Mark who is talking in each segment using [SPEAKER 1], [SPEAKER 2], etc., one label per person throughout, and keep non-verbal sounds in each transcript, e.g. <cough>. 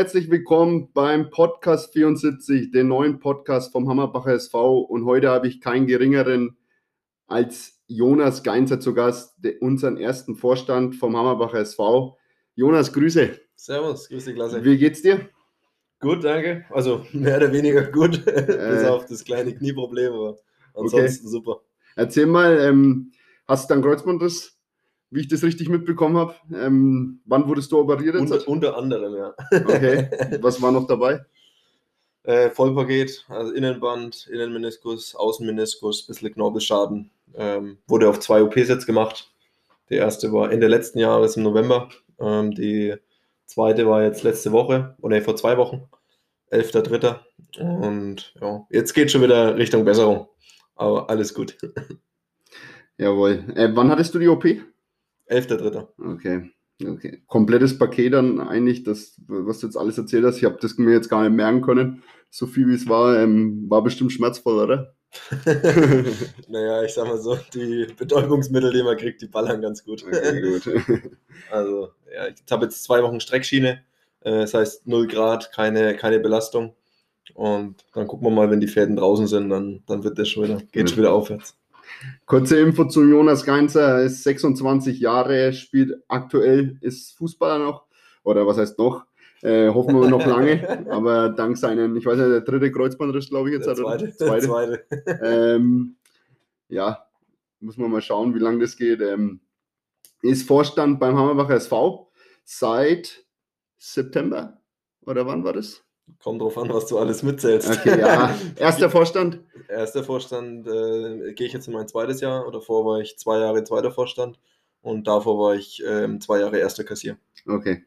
[SPEAKER 1] Herzlich willkommen beim Podcast 74, den neuen Podcast vom Hammerbacher SV. Und heute habe ich keinen geringeren als Jonas Geinzer zu Gast, unseren ersten Vorstand vom Hammerbacher SV. Jonas, Grüße.
[SPEAKER 2] Servus, Grüße, Klasse.
[SPEAKER 1] Wie geht's dir?
[SPEAKER 2] Gut, danke. Also mehr oder weniger gut, <laughs> äh, bis auf das kleine Knieproblem, aber ansonsten okay. super.
[SPEAKER 1] Erzähl mal, ähm, hast du dann Kreuzbandriss? Wie ich das richtig mitbekommen habe. Ähm, wann wurdest du operiert?
[SPEAKER 2] Unter, unter, anderem, ja.
[SPEAKER 1] Okay. <laughs> Was war noch dabei?
[SPEAKER 2] Äh, Vollpaket, also Innenband, Innenmeniskus, Außenmeniskus, bisschen Knorpelschaden. Ähm, wurde auf zwei OPs jetzt gemacht. Die erste war Ende letzten Jahres im November. Ähm, die zweite war jetzt letzte Woche, oder vor zwei Wochen, 11.3. Und ja, jetzt geht schon wieder Richtung Besserung. Aber alles gut. <laughs>
[SPEAKER 1] Jawohl. Äh, wann hattest du die OP?
[SPEAKER 2] 11.3.
[SPEAKER 1] Okay. Okay. Komplettes Paket dann eigentlich, das, was du jetzt alles erzählt hast. Ich habe das mir jetzt gar nicht merken können. So viel wie es war, ähm, war bestimmt schmerzvoll, oder? <laughs>
[SPEAKER 2] naja, ich sag mal so, die Betäubungsmittel, die man kriegt, die ballern ganz gut. Okay, gut. <laughs> also, ja, ich habe jetzt zwei Wochen Streckschiene. Äh, das heißt 0 Grad, keine, keine Belastung. Und dann gucken wir mal, wenn die Fäden draußen sind, dann, dann wird das schon wieder, geht schon wieder aufwärts.
[SPEAKER 1] Kurze Info zu Jonas Geinzer, er ist 26 Jahre, spielt aktuell, ist Fußballer noch, oder was heißt noch, äh, hoffen wir noch lange, <laughs> aber dank seinen, ich weiß nicht, der dritte Kreuzbandriss, glaube ich, jetzt
[SPEAKER 2] der zweite. zweite.
[SPEAKER 1] zweite. <laughs> <laughs> ähm, ja, muss man mal schauen, wie lange das geht. Ähm, ist Vorstand beim Hammerbacher SV seit September, oder wann war das?
[SPEAKER 2] Kommt drauf an, was du alles mitzählst.
[SPEAKER 1] Okay, ja. <laughs> Erster Vorstand?
[SPEAKER 2] Erster Vorstand äh, gehe ich jetzt in mein zweites Jahr. Oder davor war ich zwei Jahre zweiter Vorstand und davor war ich äh, zwei Jahre erster Kassier.
[SPEAKER 1] Okay.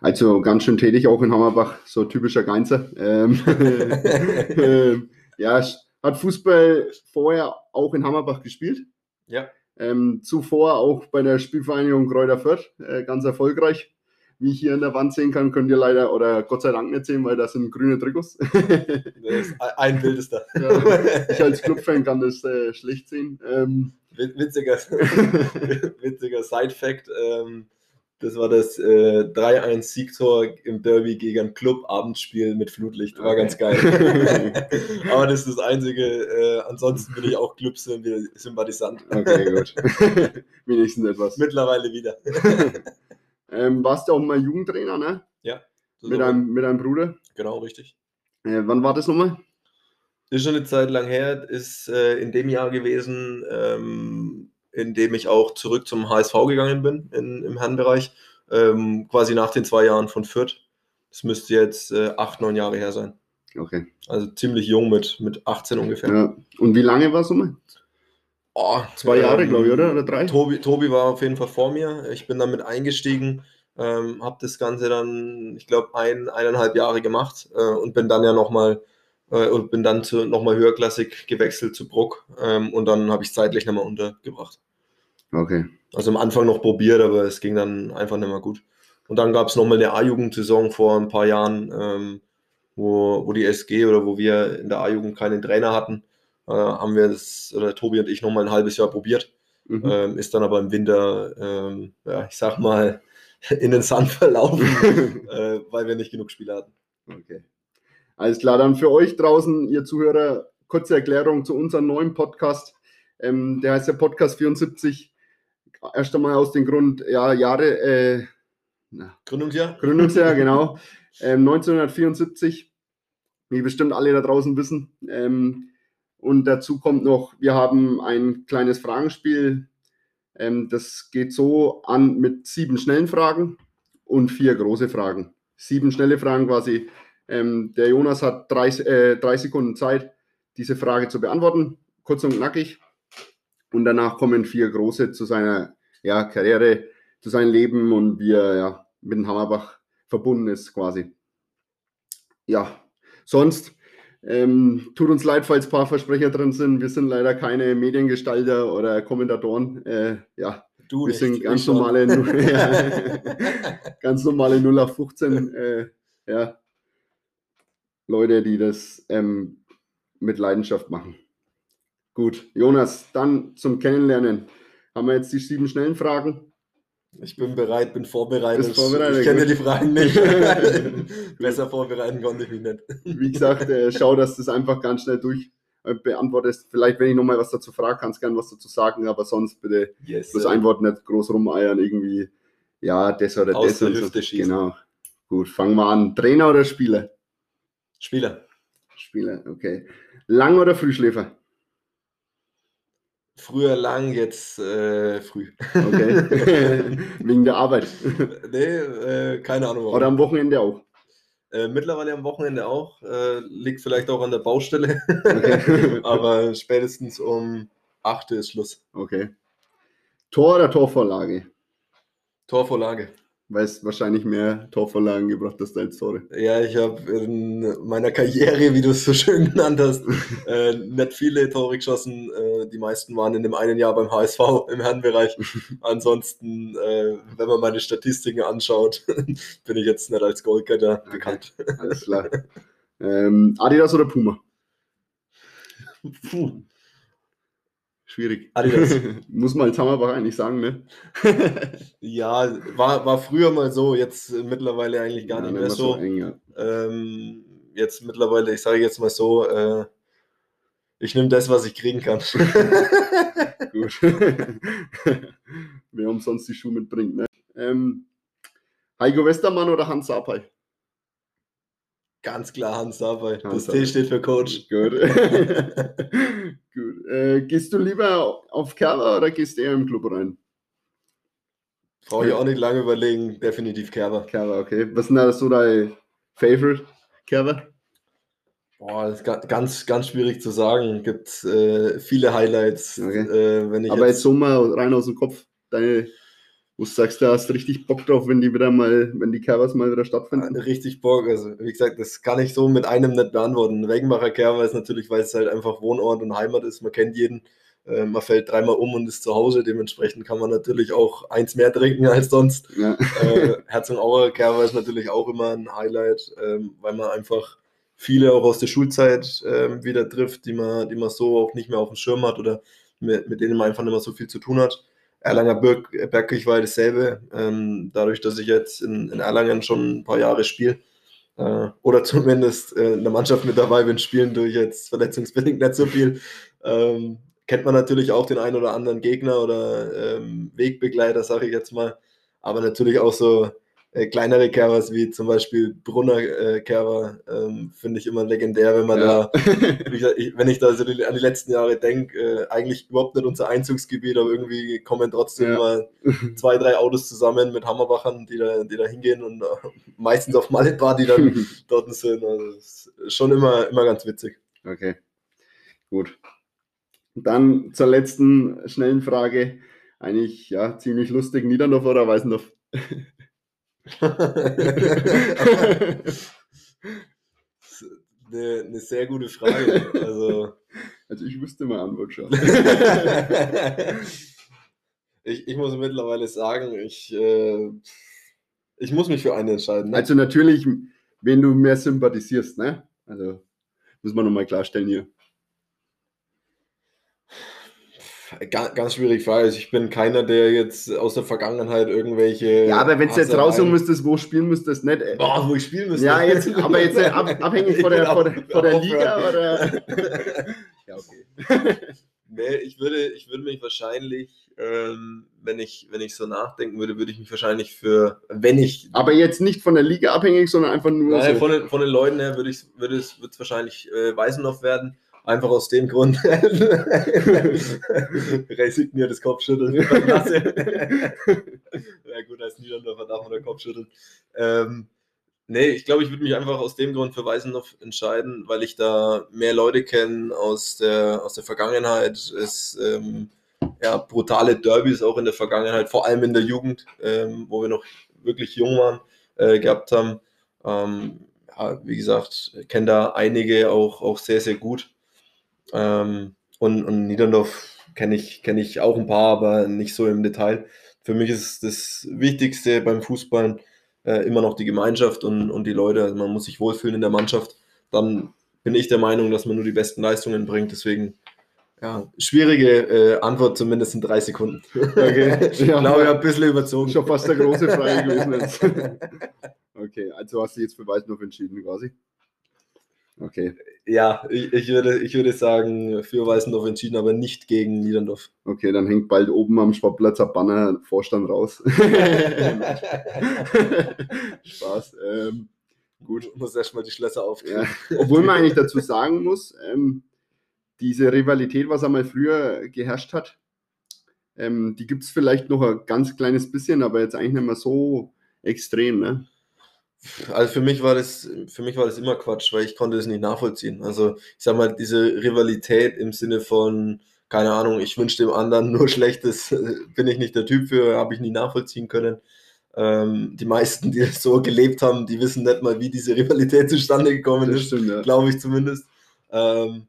[SPEAKER 1] Also ganz schön tätig auch in Hammerbach, so typischer Geinzer. Ähm, <laughs> äh, ja, hat Fußball vorher auch in Hammerbach gespielt.
[SPEAKER 2] Ja.
[SPEAKER 1] Ähm, zuvor auch bei der Spielvereinigung Kräuter Fürth, äh, ganz erfolgreich wie ich hier an der Wand sehen kann, könnt ihr leider oder Gott sei Dank nicht sehen, weil das sind grüne Trikots. <laughs>
[SPEAKER 2] ein Bild ist da.
[SPEAKER 1] Ja, ich als Clubfan kann das äh, schlecht sehen. Ähm,
[SPEAKER 2] witziger, <laughs> witziger Side-Fact. Ähm, das war das äh, 3-1-Siegtor im Derby gegen ein Club-Abendspiel mit Flutlicht. War okay. ganz geil. <laughs> Aber das ist das Einzige. Äh, ansonsten bin ich auch Club-Sympathisant.
[SPEAKER 1] Okay, gut. Wenigstens etwas.
[SPEAKER 2] Mittlerweile wieder.
[SPEAKER 1] Ähm, warst du auch mal Jugendtrainer, ne?
[SPEAKER 2] Ja.
[SPEAKER 1] Mit einem, mit einem Bruder?
[SPEAKER 2] Genau, richtig.
[SPEAKER 1] Äh, wann war das nochmal?
[SPEAKER 2] Ist schon eine Zeit lang her, ist äh, in dem Jahr gewesen, ähm, in dem ich auch zurück zum HSV gegangen bin, in, im Herrenbereich, ähm, quasi nach den zwei Jahren von Fürth. Das müsste jetzt äh, acht, neun Jahre her sein.
[SPEAKER 1] Okay.
[SPEAKER 2] Also ziemlich jung mit, mit 18 ungefähr.
[SPEAKER 1] Ja. Und wie lange war es nochmal?
[SPEAKER 2] Oh,
[SPEAKER 1] Zwei Jahre, ähm, glaube ich, oder? Oder drei?
[SPEAKER 2] Tobi, Tobi war auf jeden Fall vor mir. Ich bin damit eingestiegen, ähm, habe das Ganze dann, ich glaube, ein, eineinhalb Jahre gemacht äh, und bin dann ja nochmal äh, und bin dann zu nochmal höherklassig gewechselt zu Bruck ähm, und dann habe ich zeitlich nochmal untergebracht.
[SPEAKER 1] Okay.
[SPEAKER 2] Also am Anfang noch probiert, aber es ging dann einfach nicht mehr gut. Und dann gab es nochmal eine A-Jugendsaison vor ein paar Jahren, ähm, wo, wo die SG oder wo wir in der A-Jugend keinen Trainer hatten äh, haben wir das, oder Tobi und ich nochmal ein halbes Jahr probiert. Mhm. Ähm, ist dann aber im Winter, ähm, ja, ich sag mal, <laughs> in den Sand verlaufen, <laughs> äh, weil wir nicht genug Spiele hatten.
[SPEAKER 1] Okay. Alles klar, dann für euch draußen, ihr Zuhörer, kurze Erklärung zu unserem neuen Podcast. Ähm, der heißt ja Podcast 74. Erst einmal aus dem Grund, ja, Jahre, äh,
[SPEAKER 2] na, Gründungsjahr.
[SPEAKER 1] Gründungsjahr, <laughs> genau. Ähm, 1974, wie bestimmt alle da draußen wissen. Und dazu kommt noch, wir haben ein kleines Fragenspiel. Ähm, das geht so an mit sieben schnellen Fragen und vier große Fragen. Sieben schnelle Fragen quasi. Ähm, der Jonas hat drei, äh, drei Sekunden Zeit, diese Frage zu beantworten. Kurz und knackig. Und danach kommen vier große zu seiner ja, Karriere, zu seinem Leben und wie er ja, mit dem Hammerbach verbunden ist quasi. Ja, sonst ähm, tut uns leid, falls ein paar Versprecher drin sind. Wir sind leider keine Mediengestalter oder Kommentatoren. Äh, ja,
[SPEAKER 2] du
[SPEAKER 1] wir
[SPEAKER 2] nicht,
[SPEAKER 1] sind ganz normale, <laughs> <laughs> ja, ganz normale 0 auf 15 äh, ja, Leute, die das ähm, mit Leidenschaft machen. Gut, Jonas, dann zum Kennenlernen. Haben wir jetzt die sieben schnellen Fragen?
[SPEAKER 2] Ich bin bereit, bin vorbereitet.
[SPEAKER 1] Vorbereitet,
[SPEAKER 2] ich kenne die Fragen nicht. <laughs> Besser vorbereiten konnte ich mich nicht.
[SPEAKER 1] Wie gesagt, äh, schau, dass du das einfach ganz schnell durch äh, beantwortest. Vielleicht, wenn ich nochmal was dazu frage, kannst du gerne was dazu sagen, aber sonst bitte
[SPEAKER 2] Yes.
[SPEAKER 1] das ein Wort nicht groß rumeiern, irgendwie, ja, das oder
[SPEAKER 2] Aus
[SPEAKER 1] das.
[SPEAKER 2] der
[SPEAKER 1] und so.
[SPEAKER 2] Schießen.
[SPEAKER 1] Genau. Gut, fangen wir an. Trainer oder Spieler?
[SPEAKER 2] Spieler.
[SPEAKER 1] Spieler, okay. Lang oder Frühschläfer?
[SPEAKER 2] Früher lang, jetzt äh, früh.
[SPEAKER 1] Okay. <laughs> Wegen der Arbeit.
[SPEAKER 2] nee, äh, keine Ahnung. warum.
[SPEAKER 1] Oder am Wochenende auch.
[SPEAKER 2] Äh, mittlerweile am Wochenende auch. Äh, liegt vielleicht auch an der Baustelle.
[SPEAKER 1] Okay. <laughs>
[SPEAKER 2] Aber spätestens um 8 Uhr ist Schluss.
[SPEAKER 1] okay. Tor oder Torvorlage?
[SPEAKER 2] Torvorlage.
[SPEAKER 1] Weil es wahrscheinlich mehr Torvorlagen gebracht hast als Tore.
[SPEAKER 2] Ja, ich habe in meiner Karriere, wie du es so schön genannt hast, <laughs> äh, nicht viele Tore geschossen. Äh, die meisten waren in dem einen Jahr beim HSV im Herrenbereich. <laughs> Ansonsten, äh, wenn man meine Statistiken anschaut, <laughs> bin ich jetzt nicht als Goalgetter
[SPEAKER 1] Okay.
[SPEAKER 2] bekannt.
[SPEAKER 1] Alles klar. ähm, Adidas oder Puma?
[SPEAKER 2] Puh.
[SPEAKER 1] Schwierig.
[SPEAKER 2] Adidas. <laughs>
[SPEAKER 1] Muss man als Hammerbach eigentlich sagen, ne? <laughs>
[SPEAKER 2] Ja, war, war früher mal so, jetzt äh, mittlerweile eigentlich gar
[SPEAKER 1] Ja,
[SPEAKER 2] nicht mehr
[SPEAKER 1] mehr
[SPEAKER 2] so.
[SPEAKER 1] eng, ja.
[SPEAKER 2] Ähm, jetzt mittlerweile, ich sage jetzt mal so, äh, ich nehme das, was ich kriegen kann. <laughs>
[SPEAKER 1] Gut. Wer umsonst die Schuhe mitbringt, ne? Ähm, Heiko Westermann oder Hans Sapai?
[SPEAKER 2] Ganz klar Hans dabei. Das T steht für Coach.
[SPEAKER 1] Gut. <laughs> Gut. Äh, gehst du lieber auf Kerber oder gehst du eher im Club rein?
[SPEAKER 2] Brauche ich auch nicht lange überlegen. Definitiv Kerber.
[SPEAKER 1] Kerber, okay. Was ist denn da so dein Favorite? Kerber?
[SPEAKER 2] Boah, das ist ga- ganz, ganz schwierig zu sagen. Gibt äh, viele Highlights.
[SPEAKER 1] Okay.
[SPEAKER 2] Äh, wenn ich
[SPEAKER 1] Aber jetzt
[SPEAKER 2] jetzt,
[SPEAKER 1] so mal rein aus dem Kopf, deine, wo du sagst, da hast du richtig Bock drauf, wenn die wieder mal, wenn die Kerbers mal wieder stattfinden.
[SPEAKER 2] richtig Bock. Also, wie gesagt, das kann ich so mit einem nicht beantworten. Wegenbacher Kerber ist natürlich, weil es halt einfach Wohnort und Heimat ist. Man kennt jeden. Äh, man fällt dreimal um und ist zu Hause. Dementsprechend kann man natürlich auch eins mehr trinken als sonst.
[SPEAKER 1] Ja.
[SPEAKER 2] äh, Herzogenaurach Kerber ist natürlich auch immer ein Highlight, ähm, weil man einfach viele auch aus der Schulzeit ähm, wieder trifft, die man, die man so auch nicht mehr auf dem Schirm hat oder mit, mit denen man einfach nicht mehr so viel zu tun hat. Erlanger Berg, Bergkirch dasselbe. Ähm, dadurch, dass ich jetzt in, in Erlangen schon ein paar Jahre spiele äh, oder zumindest äh, in der Mannschaft mit dabei bin, spielen durch jetzt verletzungsbedingt nicht so viel. Ähm, kennt man natürlich auch den einen oder anderen Gegner oder ähm, Wegbegleiter, sage ich jetzt mal. Aber natürlich auch so äh, kleinere Kerbers wie zum Beispiel Brunner äh, Kerber ähm, finde ich immer legendär, wenn man
[SPEAKER 1] Ja. <laughs>
[SPEAKER 2] da, ich, wenn ich da so die, an die letzten Jahre denke, äh, eigentlich überhaupt nicht unser Einzugsgebiet, aber irgendwie kommen trotzdem
[SPEAKER 1] Ja.
[SPEAKER 2] mal zwei, drei Autos zusammen mit Hammerbachern, die da, die da hingehen und äh, meistens auf Malletbar, die dann <laughs> dort sind. Also schon immer, immer ganz witzig.
[SPEAKER 1] Okay, gut. Dann zur letzten schnellen Frage. Eigentlich ja ziemlich lustig. Niederndorf oder Weißendorf? <laughs>
[SPEAKER 2] eine, eine sehr gute Frage. Also,
[SPEAKER 1] Also ich wüsste mal Antwort schon. <laughs>
[SPEAKER 2] ich, ich muss mittlerweile sagen, ich, äh, ich muss mich für eine entscheiden. Ne?
[SPEAKER 1] Also natürlich, wen du mehr sympathisierst, ne? Also muss man nochmal klarstellen hier.
[SPEAKER 2] Ga- ganz schwierige Frage. Also ich bin keiner, der jetzt aus der Vergangenheit irgendwelche.
[SPEAKER 1] Ja, aber wenn du jetzt raussuchen müsstest, wo spielen müsstest, nicht. äh,
[SPEAKER 2] Boah, wo ich spielen müsste.
[SPEAKER 1] Ja, jetzt, <laughs> aber jetzt äh, ab, abhängig von der, von der,
[SPEAKER 2] auch-
[SPEAKER 1] von der
[SPEAKER 2] auch
[SPEAKER 1] Liga oder. <laughs> Ja, okay. <laughs>
[SPEAKER 2] Nee, ich würde, ich würde mich wahrscheinlich, ähm, wenn ich, wenn ich so nachdenken würde, würde ich mich wahrscheinlich für, wenn ich
[SPEAKER 1] Aber jetzt nicht von der Liga abhängig, sondern einfach nur
[SPEAKER 2] Nein,
[SPEAKER 1] so.
[SPEAKER 2] von, den, von den Leuten her würde, würde es wird's wahrscheinlich äh, Weißendorf werden. Einfach aus dem Grund. <laughs> Resigniert das Kopfschütteln. <laughs> Ja gut, als Niederndorfer darf man den Kopf schütteln. Ähm, nee, ich glaube, ich würde mich einfach aus dem Grund für Weißendorf entscheiden, weil ich da mehr Leute kenne aus der, aus der Vergangenheit. Es ähm, ja, brutale Derbys auch in der Vergangenheit, vor allem in der Jugend, ähm, wo wir noch wirklich jung waren, äh, gehabt haben. Ähm, ja, wie gesagt, kenne da einige auch, auch sehr, sehr gut. Ähm, und, und Niederndorf kenne ich, kenn ich auch ein paar, aber nicht so im Detail. Für mich ist das Wichtigste beim Fußball äh, immer noch die Gemeinschaft und, und die Leute. Also man muss sich wohlfühlen in der Mannschaft. Dann bin ich der Meinung, dass man nur die besten Leistungen bringt. Deswegen Ja, schwierige äh, Antwort, zumindest in drei Sekunden.
[SPEAKER 1] Okay. <laughs>
[SPEAKER 2] ich glaube, ich habe ein bisschen überzogen.
[SPEAKER 1] Schon fast der große Frage gewesen. Jetzt. <laughs> Okay, also hast du jetzt für Weißendorf entschieden quasi. Okay,
[SPEAKER 2] Ja, ich, ich, würde, ich würde sagen, für Weißendorf entschieden, aber nicht gegen Niederndorf.
[SPEAKER 1] okay, dann hängt bald oben am Sportplatz ein Banner Vorstand raus. <laughs> Spaß. Ähm,
[SPEAKER 2] Gut, muss erstmal die Schlösser aufklären.
[SPEAKER 1] ja. Obwohl man eigentlich dazu sagen muss, ähm, diese Rivalität, was einmal früher geherrscht hat, ähm, die gibt es vielleicht noch ein ganz kleines bisschen, aber jetzt eigentlich nicht mehr so extrem. Ne?
[SPEAKER 2] Also für mich war das, für mich war das immer Quatsch, weil ich konnte das nicht nachvollziehen. Also ich sag mal, diese Rivalität im Sinne von, keine Ahnung, ich wünsche dem anderen <laughs> nur Schlechtes, äh, bin ich nicht der Typ für, habe ich nie nachvollziehen können. Ähm, die meisten, die das so gelebt haben, die wissen nicht mal, wie diese Rivalität <laughs> zustande gekommen
[SPEAKER 1] Das
[SPEAKER 2] ist,
[SPEAKER 1] ja.
[SPEAKER 2] glaube ich zumindest. Ähm,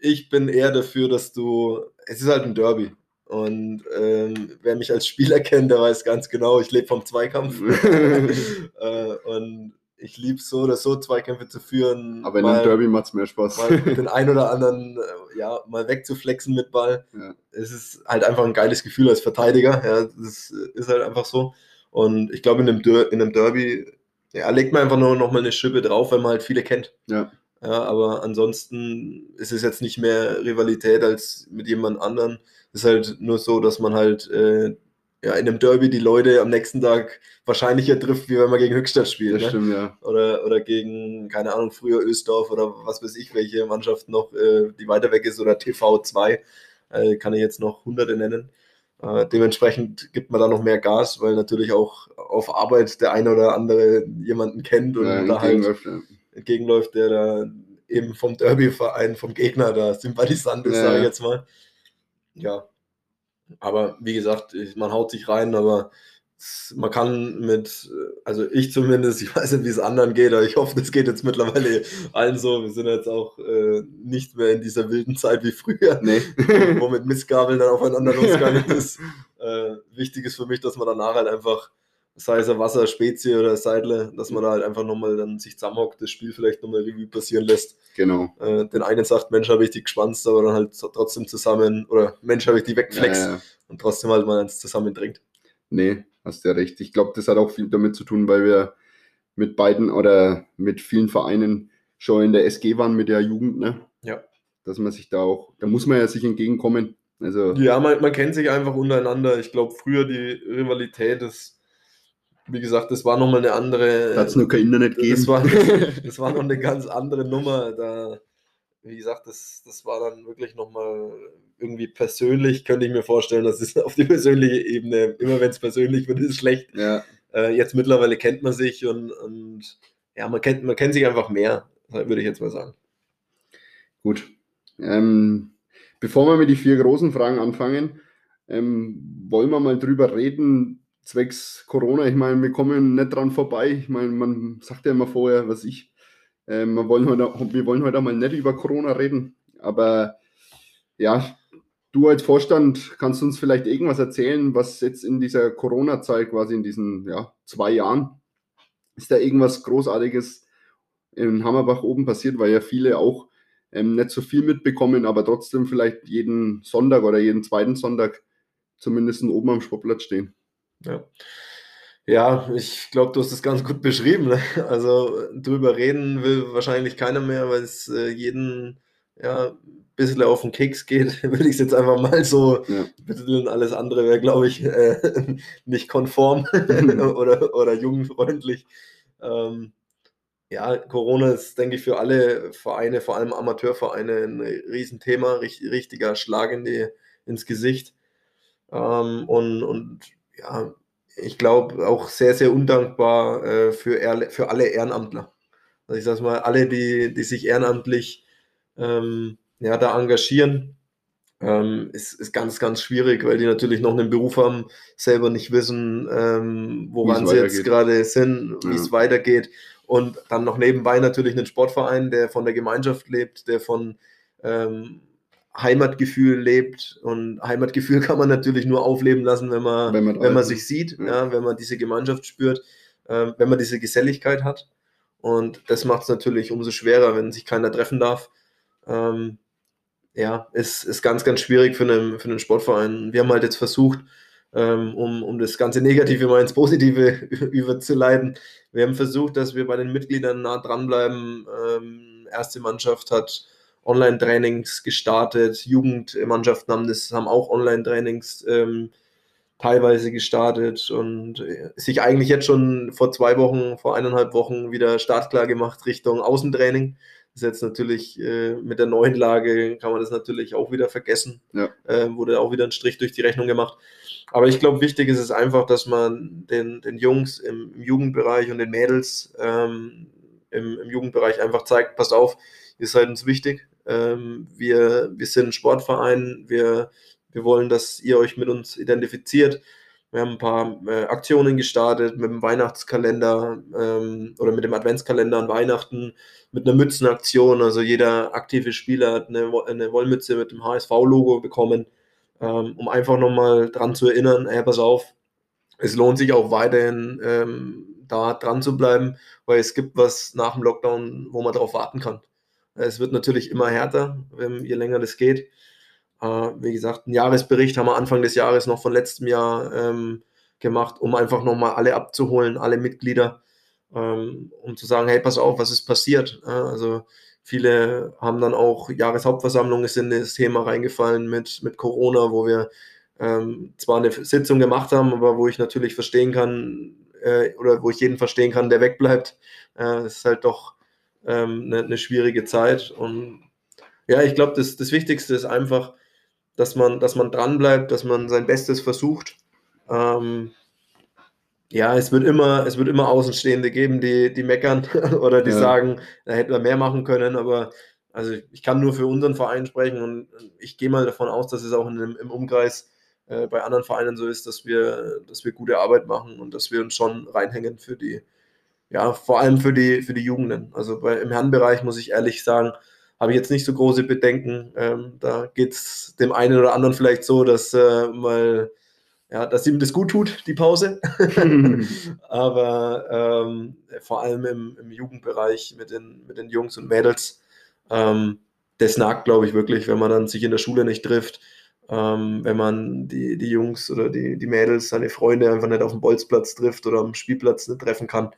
[SPEAKER 2] ich bin eher dafür, dass du, es ist halt ein Derby. Und ähm, wer mich als Spieler kennt, der weiß ganz genau, ich lebe vom Zweikampf. <laughs> <laughs> äh, und ich liebe so oder so, Zweikämpfe zu führen.
[SPEAKER 1] aber in
[SPEAKER 2] mal,
[SPEAKER 1] einem Derby macht es mehr Spaß.
[SPEAKER 2] mal <laughs> den ein oder anderen äh, ja, mal wegzuflexen mit Ball.
[SPEAKER 1] Ja.
[SPEAKER 2] Es ist halt einfach ein geiles Gefühl als Verteidiger. Ja, das ist halt einfach so. Und ich glaube, in einem, Der in einem Derby ja, legt man einfach nur noch mal eine Schippe drauf, wenn man halt viele kennt.
[SPEAKER 1] Ja.
[SPEAKER 2] Ja, aber ansonsten ist es jetzt nicht mehr Rivalität als mit jemand anderen. Es ist halt nur so, dass man halt äh, ja, in einem Derby die Leute am nächsten Tag wahrscheinlicher trifft, wie wenn man gegen Höchstadt spielt. Ne?
[SPEAKER 1] stimmt, ja.
[SPEAKER 2] Oder, oder gegen, keine Ahnung, früher Ösdorf oder was weiß ich, welche Mannschaft noch, äh, die weiter weg ist, oder TV2, äh, kann ich jetzt noch hunderte nennen. Äh, dementsprechend gibt man da noch mehr Gas, weil natürlich auch auf Arbeit der eine oder andere jemanden kennt und
[SPEAKER 1] ja
[SPEAKER 2] da halt
[SPEAKER 1] entgegenläuft,
[SPEAKER 2] der da eben vom Derby-Verein, vom Gegner da sympathisant ist,
[SPEAKER 1] Ja,
[SPEAKER 2] sage ich jetzt mal. Ja. Aber wie gesagt, ich- man haut sich rein, aber man kann mit, also ich zumindest, <laughs> ich weiß nicht, wie es anderen geht, aber ich hoffe, das geht jetzt mittlerweile allen so. Wir sind jetzt auch äh, nicht mehr in dieser wilden Zeit wie früher,
[SPEAKER 1] Nee. <laughs>
[SPEAKER 2] wo mit Missgabeln dann aufeinander <laughs> losgegangen ist. Äh, wichtig ist für mich, dass man danach halt einfach, sei es ein Wasser, Spezie oder Seidle, dass man da halt einfach nochmal dann sich zusammenhockt, das Spiel vielleicht nochmal Revue passieren lässt.
[SPEAKER 1] Genau.
[SPEAKER 2] Äh, den einen sagt, Mensch, habe ich die gespannt, aber dann halt trotzdem zusammen, oder Mensch, habe ich die weggeflext
[SPEAKER 1] ja.
[SPEAKER 2] und trotzdem halt mal eins zusammen trinkt.
[SPEAKER 1] Nee, hast ja recht. Ich glaube, das hat auch viel damit zu tun, weil wir mit beiden oder mit vielen Vereinen schon in der SG waren mit der Jugend, ne?
[SPEAKER 2] Ja.
[SPEAKER 1] Dass man sich da auch, da muss man ja sich entgegenkommen. Also,
[SPEAKER 2] Ja, man, man kennt sich einfach untereinander. Ich glaube, früher die Rivalität, das, wie gesagt, das war nochmal eine andere.
[SPEAKER 1] da hat es nur kein Internet gegeben.
[SPEAKER 2] das, war, <laughs> das war noch eine ganz andere Nummer. Da, wie gesagt, das, das war dann wirklich nochmal irgendwie persönlich, könnte ich mir vorstellen, das ist <laughs> auf die persönliche Ebene, immer wenn es persönlich wird, ist es schlecht.
[SPEAKER 1] ja,
[SPEAKER 2] Äh, jetzt mittlerweile kennt man sich und, und ja, man kennt, man kennt sich einfach mehr, würde ich jetzt mal sagen.
[SPEAKER 1] gut. Ähm, bevor wir mit die vier großen Fragen anfangen, ähm, wollen wir mal drüber reden, zwecks Corona. Ich meine, wir kommen nicht dran vorbei. Ich meine, man sagt ja immer vorher, was ich, ähm, wir, wollen heute, wir wollen heute mal nicht über Corona reden, aber ja, du als Vorstand kannst uns vielleicht irgendwas erzählen, was jetzt in dieser Corona-Zeit, quasi in diesen ja, zwei Jahren, ist da irgendwas Großartiges in Hammerbach oben passiert, weil ja viele auch ähm, nicht so viel mitbekommen, aber trotzdem vielleicht jeden Sonntag oder jeden zweiten Sonntag zumindest oben am Sportplatz stehen.
[SPEAKER 2] Ja. Ja, ich glaube, du hast das ganz gut beschrieben. Ne? <laughs> Also drüber reden will wahrscheinlich keiner mehr, weil es äh, jeden ja, ein bisschen auf den Keks geht, <laughs> würde ich es jetzt einfach mal so
[SPEAKER 1] Ja.
[SPEAKER 2] betiteln. Alles andere wäre, glaube ich, äh, <laughs> nicht konform oder, oder jugendfreundlich. Ähm, ja, Corona ist, denke ich, für alle Vereine, vor allem Amateurvereine, ein Riesenthema, richt- richtiger Schlag in die, ins Gesicht. Ähm, und, und ja, ich glaube auch sehr, sehr undankbar äh, für, für alle Ehrenamtler. Also ich sage mal, alle, die, die sich ehrenamtlich ähm, ja, da engagieren, ähm, ist, ist ganz, ganz schwierig, weil die natürlich noch einen Beruf haben, selber nicht wissen, ähm, woran sie jetzt gerade sind, wie
[SPEAKER 1] Ja.
[SPEAKER 2] es weitergeht. Und dann noch nebenbei natürlich einen Sportverein, der von der Gemeinschaft lebt, der von ähm, Heimatgefühl lebt. Und Heimatgefühl <laughs> kann man natürlich nur aufleben lassen, wenn man,
[SPEAKER 1] Wenn man
[SPEAKER 2] wenn man sich sieht,
[SPEAKER 1] Ja.
[SPEAKER 2] ja. wenn man diese Gemeinschaft spürt, ähm, wenn man diese Geselligkeit hat. Und das macht es natürlich umso schwerer, wenn sich keiner treffen darf. Ähm, ja, ist, ist ganz, ganz schwierig für einen, für einen Sportverein. Wir haben halt jetzt versucht, ähm, um, um das ganze Negative mal ins Positive <laughs> überzuleiten. Wir haben versucht, dass wir bei den Mitgliedern nah dranbleiben. Ähm, erste Mannschaft hat Online-Trainings gestartet, Jugendmannschaften haben das, haben auch Online-Trainings ähm, teilweise gestartet und äh, sich eigentlich jetzt schon vor zwei Wochen, vor eineinhalb Wochen wieder startklar gemacht Richtung Außentraining. Das ist jetzt natürlich äh, mit der neuen Lage kann man das natürlich auch wieder vergessen. Ja. Äh, wurde auch wieder ein Strich durch die Rechnung gemacht. Aber ich glaube, wichtig ist es einfach, dass man den, den Jungs im, im Jugendbereich und den Mädels ähm, im, im, Jugendbereich einfach zeigt, passt auf, ihr seid uns wichtig. Ähm, wir, wir sind ein Sportverein, wir, wir wollen, dass ihr euch mit uns identifiziert. Wir haben ein paar äh, Aktionen gestartet mit dem Weihnachtskalender ähm, oder mit dem Adventskalender an Weihnachten, mit einer Mützenaktion. Also jeder aktive Spieler hat eine, eine Wollmütze mit dem HSV-Logo bekommen, ähm, um einfach nochmal dran zu erinnern, hey, pass auf, es lohnt sich auch weiterhin ähm, da dran zu bleiben, weil es gibt was nach dem Lockdown, wo man darauf warten kann. Es wird natürlich immer härter, je länger das geht. Äh, wie gesagt, einen Jahresbericht haben wir Anfang des Jahres noch von letztem Jahr ähm, gemacht, um einfach nochmal alle abzuholen, alle Mitglieder, ähm, um zu sagen, hey, pass auf, was ist passiert? Äh, also viele haben dann auch Jahreshauptversammlung ist in das Thema reingefallen mit, mit Corona, wo wir ähm, zwar eine Sitzung gemacht haben, aber wo ich natürlich verstehen kann, äh, oder wo ich jeden verstehen kann, der wegbleibt. Äh, ist halt doch ähm, eine, eine schwierige Zeit. Und ja, ich glaube, das, das Wichtigste ist einfach, dass man, dass man dranbleibt, dass man sein Bestes versucht. Ähm, ja, es wird immer, es wird immer Außenstehende geben, die, die meckern <laughs> oder die ja. sagen, da hätten wir mehr machen können, aber also ich kann nur für unseren Verein sprechen und ich gehe mal davon aus, dass es auch in, im Umkreis äh, bei anderen Vereinen so ist, dass wir, dass wir gute Arbeit machen und dass wir uns schon reinhängen für die, ja, vor allem für die, für die Jugenden. Also bei, im Herrenbereich muss ich ehrlich sagen, habe ich jetzt nicht so große Bedenken. Ähm, da geht es dem einen oder anderen vielleicht so, dass äh, mal, ja, dass ihm das gut tut, die Pause. <laughs> <laughs> Aber ähm, vor allem im, im, Jugendbereich mit den, mit den Jungs und Mädels, ähm, das nagt, glaube ich, wirklich, wenn man dann sich in der Schule nicht trifft. Ähm, wenn man die, die Jungs oder die, die Mädels, seine Freunde einfach nicht auf dem Bolzplatz trifft oder am Spielplatz nicht treffen kann.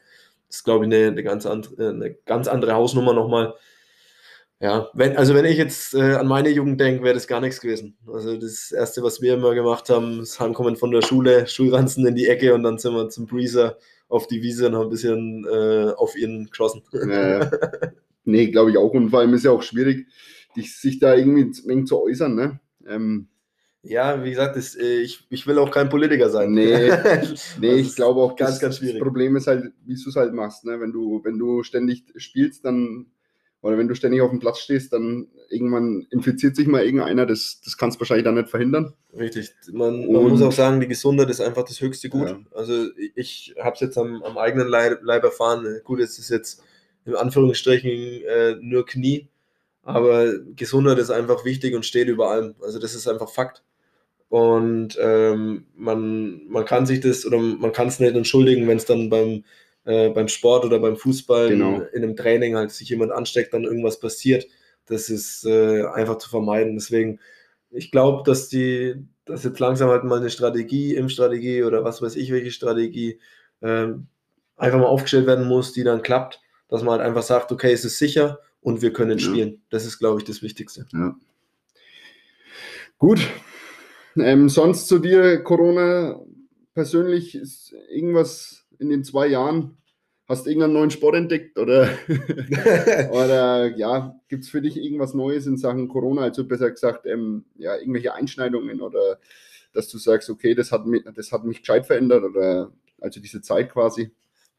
[SPEAKER 2] Das ist, glaube ich, eine, eine, ganz andere, eine ganz andere Hausnummer nochmal. Ja, wenn, also wenn ich jetzt äh, an meine Jugend denke, wäre das gar nichts gewesen. Also das Erste, was wir immer gemacht haben, ist Heimkommen von der Schule, Schulranzen in die Ecke und dann sind wir zum Breezer auf die Wiese und haben ein bisschen äh, auf ihn geschossen.
[SPEAKER 1] Ja, <laughs> nee, glaube ich auch. Und vor allem ist ja auch schwierig, sich da irgendwie zu äußern. Ne? Ähm,
[SPEAKER 2] ja, wie gesagt, das, äh, ich, ich will auch kein Politiker sein.
[SPEAKER 1] Nee, <laughs> nee ich glaube auch, ganz, das, ganz schwierig. Das Problem ist halt, wie du es halt machst. Ne? Wenn, du, wenn du ständig spielst, dann oder wenn du ständig auf dem Platz stehst, dann irgendwann infiziert sich mal irgendeiner, das, das kannst du wahrscheinlich dann nicht verhindern.
[SPEAKER 2] Richtig. Man, man muss auch sagen, die Gesundheit ist einfach das höchste Gut. Ja. Also ich habe es jetzt am, am, eigenen Leib, Leib, erfahren. Gut, es ist jetzt in Anführungsstrichen äh, nur Knie, aber Gesundheit ist einfach wichtig und steht über allem. Also das ist einfach Fakt. Und ähm, man, man kann sich das oder man kann es nicht entschuldigen, wenn es dann beim äh, beim Sport oder beim Fußball genau. in einem Training halt sich jemand ansteckt, dann irgendwas passiert. Das ist äh, einfach zu vermeiden. Deswegen, ich glaube, dass die, dass jetzt langsam halt mal eine Strategie, Impfstrategie oder was weiß ich, welche Strategie äh, einfach mal aufgestellt werden muss, die dann klappt, dass man halt einfach sagt, okay, es ist sicher und wir können ja. spielen. Das ist, glaube ich, das Wichtigste.
[SPEAKER 1] Ja. Gut. Ähm, sonst zu dir, Corona, persönlich ist irgendwas in den zwei Jahren? Hast du irgendeinen neuen Sport entdeckt oder, <laughs> <laughs> oder ja, gibt es für dich irgendwas Neues in Sachen Corona? Also besser gesagt, ähm, ja, irgendwelche Einschneidungen oder dass du sagst, okay, das hat mich, das hat mich gescheit verändert oder also diese Zeit quasi?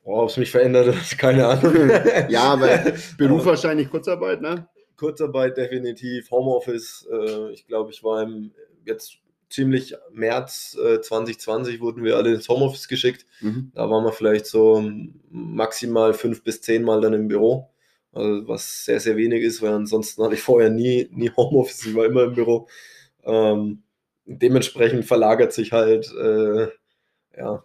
[SPEAKER 2] Oh, ob es mich verändert hat, <laughs> keine Ahnung.
[SPEAKER 1] ja, aber Beruf wahrscheinlich Kurzarbeit, ne?
[SPEAKER 2] Kurzarbeit definitiv, Homeoffice. Äh, ich glaube, ich war im, jetzt ziemlich März äh, 2020 wurden wir alle ins Homeoffice geschickt. Mhm. Da waren wir vielleicht so maximal fünf bis zehn Mal dann im Büro. Also was sehr, sehr wenig ist, weil ansonsten hatte ich vorher nie, nie Homeoffice, ich war immer im Büro. Ähm, dementsprechend verlagert sich halt äh, ja,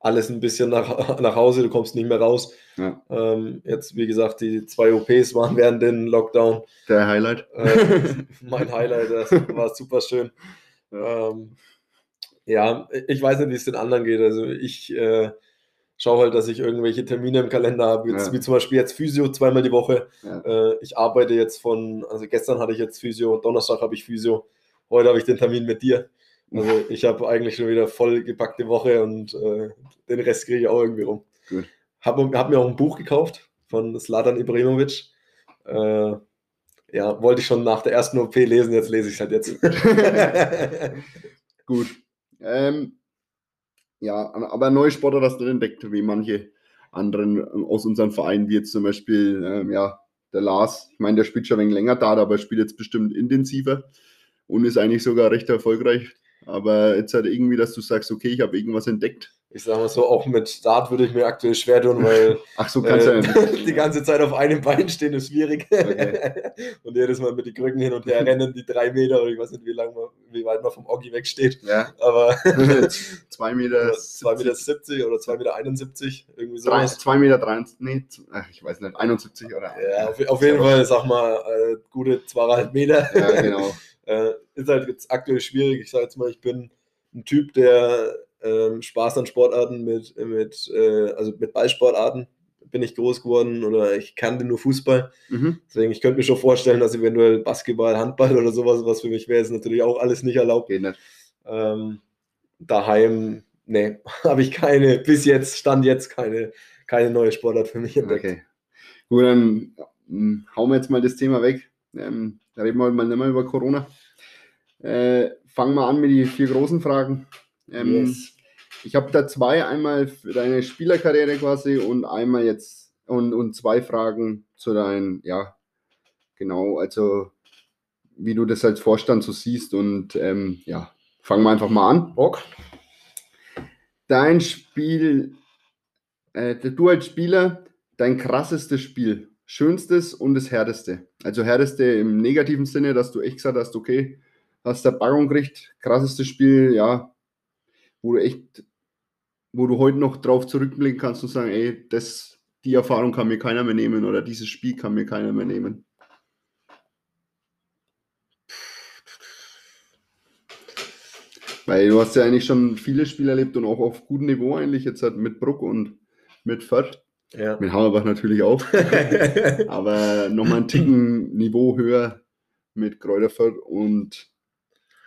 [SPEAKER 2] alles ein bisschen nach, <laughs> nach Hause, du kommst nicht mehr raus.
[SPEAKER 1] Ja.
[SPEAKER 2] Ähm, jetzt, wie gesagt, die zwei OPs waren während dem Lockdown.
[SPEAKER 1] Der Highlight.
[SPEAKER 2] Äh, <laughs> mein Highlight, das war super schön.
[SPEAKER 1] Ja.
[SPEAKER 2] Ähm, ja, ich weiß nicht, wie es den anderen geht. Also ich äh, schaue halt, dass ich irgendwelche Termine im Kalender habe, jetzt,
[SPEAKER 1] Ja.
[SPEAKER 2] wie zum Beispiel jetzt Physio zweimal die Woche.
[SPEAKER 1] Ja.
[SPEAKER 2] Äh, ich arbeite jetzt von, also gestern hatte ich jetzt Physio, Donnerstag habe ich Physio, heute habe ich den Termin mit dir. Also ich habe eigentlich schon wieder voll gepackte Woche und äh, den Rest kriege ich auch irgendwie rum.
[SPEAKER 1] Gut.
[SPEAKER 2] Habe hab mir auch ein Buch gekauft von Slatan Ibrahimovic. Äh, ja, wollte ich schon nach der ersten OP lesen, jetzt lese ich es halt jetzt. <laughs>
[SPEAKER 1] Gut. Ähm, ja, aber neue Sportler hast du entdeckt, wie manche anderen aus unseren Vereinen, wie jetzt zum Beispiel ähm, ja, der Lars. Ich meine, der spielt schon ein wenig länger da, aber spielt jetzt bestimmt intensiver und ist eigentlich sogar recht erfolgreich. Aber jetzt halt irgendwie, dass du sagst, okay, ich habe irgendwas entdeckt.
[SPEAKER 2] Ich sage mal so, auch mit Start würde ich mir aktuell schwer tun, weil <laughs>
[SPEAKER 1] Ach so, kannst du ja
[SPEAKER 2] äh, <laughs> die ganze Zeit auf einem Bein stehen ist schwierig.
[SPEAKER 1] Okay. <laughs>
[SPEAKER 2] und jedes Mal mit den Krücken hin und her rennen, die drei Meter oder ich weiß nicht, wie, lang man, wie weit man vom Oggi wegsteht.
[SPEAKER 1] Ja,
[SPEAKER 2] Aber
[SPEAKER 1] zwei Meter.
[SPEAKER 2] 2,70 Meter 70 oder 2,71 Meter, 71, irgendwie so.
[SPEAKER 1] Drei, zwei Meter 23, nee, ach, ich weiß nicht, 71 oder?
[SPEAKER 2] Ja, auf, auf jeden Fall, sag mal, äh, gute zweieinhalb Meter.
[SPEAKER 1] Ja, genau.
[SPEAKER 2] Äh, ist halt jetzt aktuell schwierig. Ich sage jetzt mal, ich bin ein Typ, der ähm, Spaß an Sportarten mit, mit, äh, also mit Ballsportarten bin ich groß geworden oder ich kannte nur Fußball.
[SPEAKER 1] Mhm.
[SPEAKER 2] Deswegen, ich könnte mir schon vorstellen, dass eventuell Basketball, Handball oder sowas, was für mich wäre, ist natürlich auch alles nicht erlaubt.
[SPEAKER 1] Geht nicht.
[SPEAKER 2] Ähm, daheim, nee, <laughs> habe ich keine, bis jetzt, stand jetzt keine, keine neue Sportart für mich entdeckt.
[SPEAKER 1] Okay. Gut, dann ähm, hauen wir jetzt mal das Thema weg. Ähm, da reden wir heute mal nicht mehr über Corona. Äh, fangen wir an mit den vier großen Fragen. Ähm,
[SPEAKER 2] Yes.
[SPEAKER 1] Ich habe da zwei, einmal für deine Spielerkarriere quasi und einmal jetzt und, und zwei Fragen zu deinen, ja, genau, also wie du das als Vorstand so siehst und ähm, ja, fangen wir einfach mal an.
[SPEAKER 2] Bock?
[SPEAKER 1] Dein Spiel, äh, du als Spieler, dein krassestes Spiel, schönstes und das härteste. Also härteste im negativen Sinne, dass du echt gesagt hast, okay, hast der Packung gekriegt, krassestes Spiel, ja, wo du echt, wo du heute noch drauf zurückblicken kannst und sagen, ey, das, die Erfahrung kann mir keiner mehr nehmen oder dieses Spiel kann mir keiner mehr nehmen. Weil du hast ja eigentlich schon viele Spiele erlebt und auch auf gutem Niveau eigentlich jetzt halt mit Bruck und mit Fürth.
[SPEAKER 2] Ja.
[SPEAKER 1] Mit Hammerbach natürlich auch. <laughs> Aber nochmal ein Ticken Niveau höher mit Kräuter Fürth und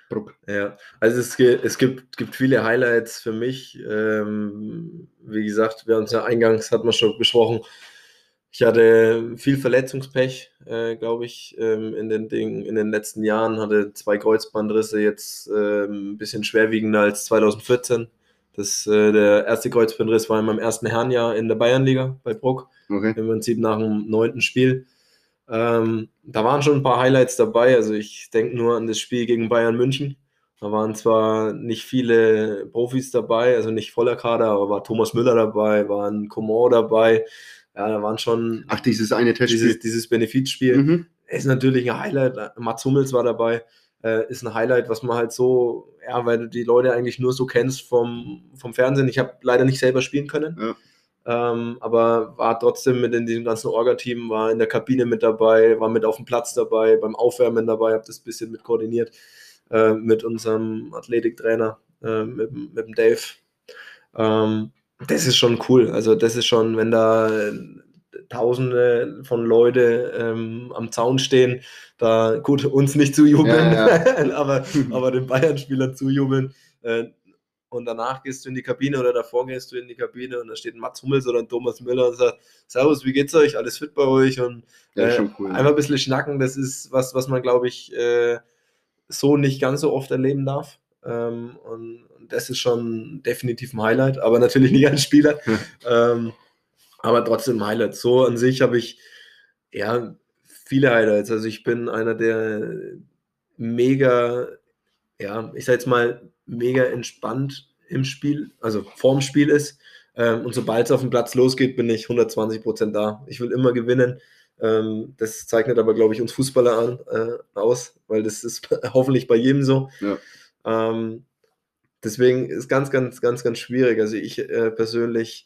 [SPEAKER 1] Bruck.
[SPEAKER 2] Ja, also es, es gibt, gibt viele Highlights für mich. Ähm, wie gesagt, wir haben es ja eingangs, hat man schon besprochen. Ich hatte viel Verletzungspech, äh, glaube ich, ähm, in, den Ding, in den letzten Jahren. Hatte zwei Kreuzbandrisse, jetzt ähm, ein bisschen schwerwiegender als 2014. Das, äh, der erste Kreuzbandriss war in meinem ersten Herrenjahr in der Bayernliga bei Bruck
[SPEAKER 1] Okay.
[SPEAKER 2] im Prinzip nach dem neunten Spiel. Ähm, da waren schon ein paar Highlights dabei. Also ich denke nur an das Spiel gegen Bayern München. Da waren zwar nicht viele Profis dabei, also nicht voller Kader, aber war Thomas Müller dabei, war ein Coman dabei. Ja, da waren schon
[SPEAKER 1] Ach, dieses eine Testspiel.
[SPEAKER 2] dieses, dieses Benefizspiel.
[SPEAKER 1] Mhm.
[SPEAKER 2] Ist natürlich ein Highlight. Mats Hummels war dabei. Äh, ist ein Highlight, was man halt so, ja, weil du die Leute eigentlich nur so kennst vom, vom Fernsehen. Ich habe leider nicht selber spielen können.
[SPEAKER 1] Ja.
[SPEAKER 2] Ähm, aber war trotzdem mit in diesem ganzen Orga-Team, war in der Kabine mit dabei, war mit auf dem Platz dabei, beim Aufwärmen dabei, habe das ein bisschen mit koordiniert äh, mit unserem Athletiktrainer, äh, mit, dem- mit dem Dave. Ähm, das ist schon cool. Also das ist schon, wenn da äh, Tausende von Leute ähm, am Zaun stehen, da gut uns nicht zujubeln,
[SPEAKER 1] Ja, <laughs>
[SPEAKER 2] aber, aber den Bayern-Spielern zujubeln. Äh, und danach gehst du in die Kabine oder davor gehst du in die Kabine und da steht ein Mats Hummels oder ein Thomas Müller und sagt, Servus, wie geht's euch? Alles fit bei euch? Und
[SPEAKER 1] Ja,
[SPEAKER 2] äh,
[SPEAKER 1] schon cool.
[SPEAKER 2] einfach ein bisschen schnacken, das ist was, was man, glaube ich, äh, so nicht ganz so oft erleben darf. Ähm, und, und das ist schon definitiv ein Highlight, aber natürlich nicht als Spieler. ähm, aber trotzdem ein Highlight. So an sich habe ich ja viele Highlights. Also ich bin einer, der mega, ja, ich sag jetzt mal, mega entspannt im Spiel, also vorm Spiel ist. Ähm, und sobald es auf dem Platz losgeht, bin ich 120 Prozent da. Ich will immer gewinnen. Ähm, das zeichnet aber, glaube ich, uns Fußballer an, äh, aus, weil das ist <laughs> hoffentlich bei jedem so.
[SPEAKER 1] Ja.
[SPEAKER 2] Ähm, deswegen ist ganz, ganz, ganz, ganz schwierig. Also ich äh, persönlich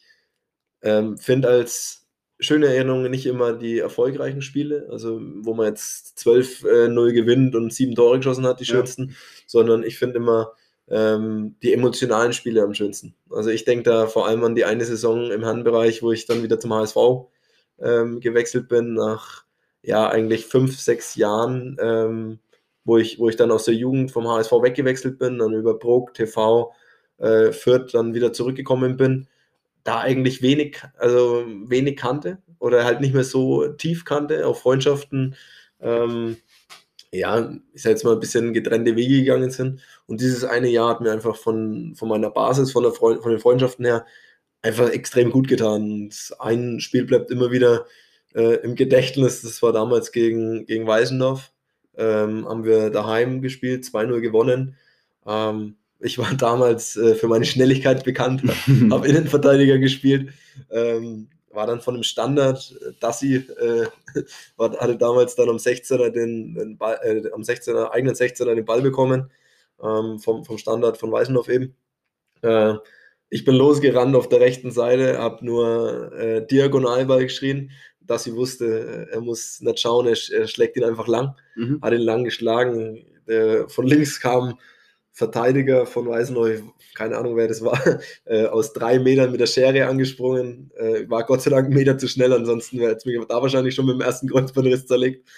[SPEAKER 2] ähm, finde als schöne Erinnerungen nicht immer die erfolgreichen Spiele, also wo man jetzt 12-0 äh, gewinnt und sieben Tore geschossen hat, die ja. schönsten, sondern ich finde immer ähm, die emotionalen Spiele am schönsten. Also ich denke da vor allem an die eine Saison im Handbereich, wo ich dann wieder zum HSV ähm, gewechselt bin, nach ja eigentlich fünf, sechs Jahren, ähm, wo, ich, wo ich dann aus der Jugend vom HSV weggewechselt bin, dann über Brok, TV, äh, Fürth dann wieder zurückgekommen bin da eigentlich wenig, also wenig kannte oder halt nicht mehr so tief kannte, auf Freundschaften, ähm, ja, ich sag jetzt mal ein bisschen getrennte Wege gegangen sind. Und dieses eine Jahr hat mir einfach von, von meiner Basis, von, der Freund, von den Freundschaften her, einfach extrem gut getan. Und ein Spiel bleibt immer wieder äh, im Gedächtnis, das war damals gegen, gegen Weißendorf. Ähm, haben wir daheim gespielt, 2-0 gewonnen. Ähm, ich war <laughs> damals äh, für meine Schnelligkeit bekannt, <laughs> habe Innenverteidiger gespielt, ähm, war dann von einem Standard, äh, Dassi äh, <laughs> hatte damals dann am 16er den, den Ball, äh, am 16er, eigenen 16er den Ball bekommen, ähm, vom, vom Standard von Weißendorf eben. Äh, ich bin losgerannt auf der rechten Seite, habe nur äh, Diagonalball geschrien, dass sie wusste, er muss nicht schauen, er, er schlägt ihn einfach lang, mhm. hat ihn lang geschlagen. von links kam Verteidiger von Weißeneu, keine Ahnung wer das war, <laughs> äh, aus drei Metern mit der Schere angesprungen. Äh, war Gott sei Dank einen Meter zu schnell, ansonsten wäre es mich da wahrscheinlich schon mit dem ersten Kreuzbandriss zerlegt.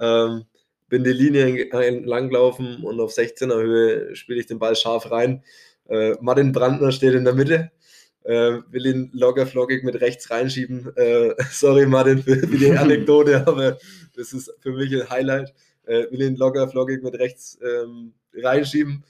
[SPEAKER 2] Ähm, bin die Linie entlang gelaufen und auf 16er Höhe spiele ich den Ball scharf rein. Äh, Martin Brandner steht in der Mitte, äh, will ihn locker flockig mit rechts reinschieben. Äh, <laughs> sorry Martin für, für, die Anekdote, <laughs> aber das ist für mich ein Highlight. Äh, will ihn locker flockig mit rechts ähm, reinschieben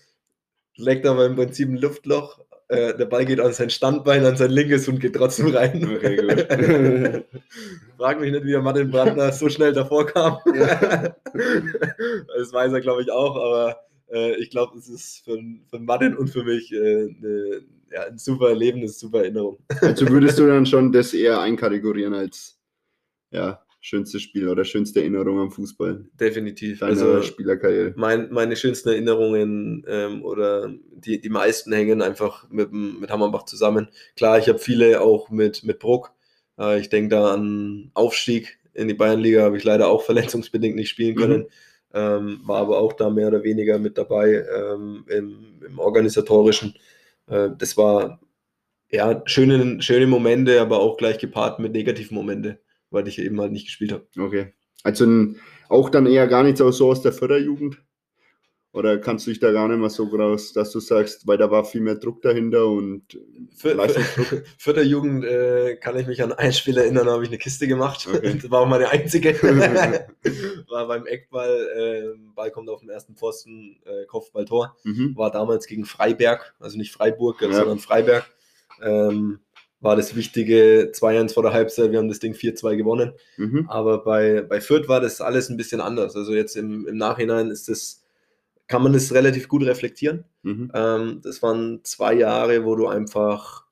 [SPEAKER 2] leckt aber im Prinzip ein Luftloch. Äh, der Ball geht an sein Standbein, an sein linkes und geht trotzdem rein. Okay, gut. <laughs> Frag mich nicht, wie der Martin Brandner so schnell davor kam. Ja. <laughs> das weiß er, glaube ich, auch, aber äh, ich glaube, es ist für, für Martin und für mich äh, eine, ja, ein super Erlebnis, super Erinnerung.
[SPEAKER 1] Also würdest du dann schon das eher einkategorieren als ja, schönstes Spiel oder schönste Erinnerung am Fußball?
[SPEAKER 2] Definitiv. also Spielerkarriere. Mein, meine schönsten Erinnerungen ähm, oder die, die meisten hängen einfach mit, mit Hammerbach zusammen. Klar, ich habe viele auch mit, mit Bruck. Äh, ich denke da an Aufstieg in die Bayernliga, habe ich leider auch <laughs> verletzungsbedingt nicht spielen mhm. können. Mhm. Ähm, war aber auch da mehr oder weniger mit dabei ähm, im, im, organisatorischen. Äh, das war ja schöne, schöne Momente, aber auch gleich gepaart mit negativen Momente weil ich eben halt nicht gespielt habe.
[SPEAKER 1] Okay. Also auch dann eher gar nicht so aus der Förderjugend? Oder kannst du dich da gar nicht mehr so raus, dass du sagst, weil da war viel mehr Druck dahinter und
[SPEAKER 2] für, Leistungsdruck? <laughs> Für der Jugend äh, kann ich mich an ein Spiel erinnern, da habe ich eine Kiste gemacht. Okay. Das <laughs> war auch meine einzige. <laughs> war beim Eckball, äh, Ball kommt auf den ersten Pfosten, äh, Kopfballtor. Mhm. War damals gegen Freiberg, also nicht Freiburg, ja. sondern Freiberg. Ähm, war das wichtige 2-1 vor der Halbzeit. Wir haben das Ding 4-2 gewonnen. Mhm. Aber bei, bei Fürth war das alles ein bisschen anders. Also jetzt im, im Nachhinein ist das, kann man das relativ gut reflektieren. Mhm. Ähm, das waren zwei Jahre, wo du einfach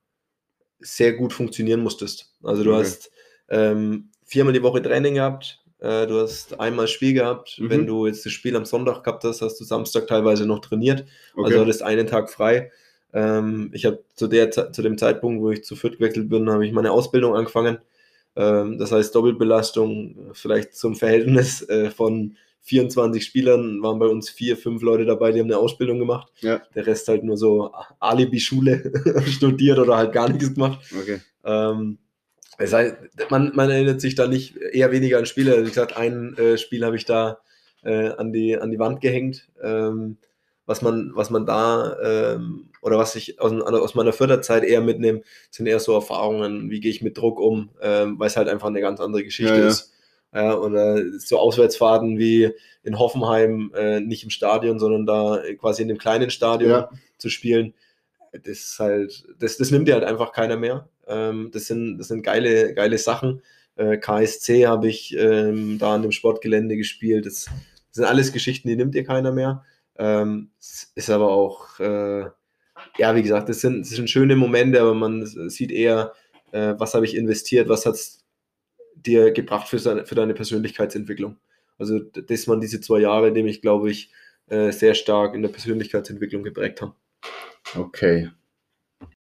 [SPEAKER 2] sehr gut funktionieren musstest. Also du okay. hast ähm, viermal die Woche Training gehabt, äh, du hast einmal Spiel gehabt. Mhm. Wenn du jetzt das Spiel am Sonntag gehabt hast, hast du Samstag teilweise noch trainiert. Okay. Also hattest einen Tag frei. Ähm, ich habe zu, zu dem Zeitpunkt, wo ich zu Fürth gewechselt bin, habe ich meine Ausbildung angefangen. Ähm, das heißt Doppelbelastung, vielleicht zum Verhältnis äh, von 24 Spielern waren bei uns vier, fünf Leute dabei, die haben eine Ausbildung gemacht. Ja. Der Rest halt nur so Alibi-Schule <laughs> studiert oder halt gar nichts gemacht. Okay. Ähm, das heißt, man, man, erinnert sich da nicht eher weniger an Spiele. Also wie gesagt, ein äh, Spiel habe ich da äh, an, die, an die Wand gehängt. Ähm, was man, was man da ähm, oder was ich aus, aus meiner Förderzeit eher mitnehme, sind eher so Erfahrungen, wie gehe ich mit Druck um, ähm, weil es halt einfach eine ganz andere Geschichte ja, ja. ist. Ja, oder so Auswärtsfahrten wie in Hoffenheim, äh, nicht im Stadion, sondern da quasi in dem kleinen Stadion ja. zu spielen. Das ist halt, das, das nimmt dir halt einfach keiner mehr. Ähm, das, sind, das sind geile, geile Sachen. Äh, KSC habe ich ähm, da an dem Sportgelände gespielt. Das, das, sind alles Geschichten, die nimmt dir keiner mehr. Ähm, ist aber auch, äh, ja, wie gesagt, das sind, sind schöne Momente, aber man sieht eher, äh, was habe ich investiert, was hat es dir gebracht für, seine, für deine Persönlichkeitsentwicklung. Also das waren diese zwei Jahre, die mich, glaube ich, äh, sehr stark in der Persönlichkeitsentwicklung geprägt haben.
[SPEAKER 1] Okay.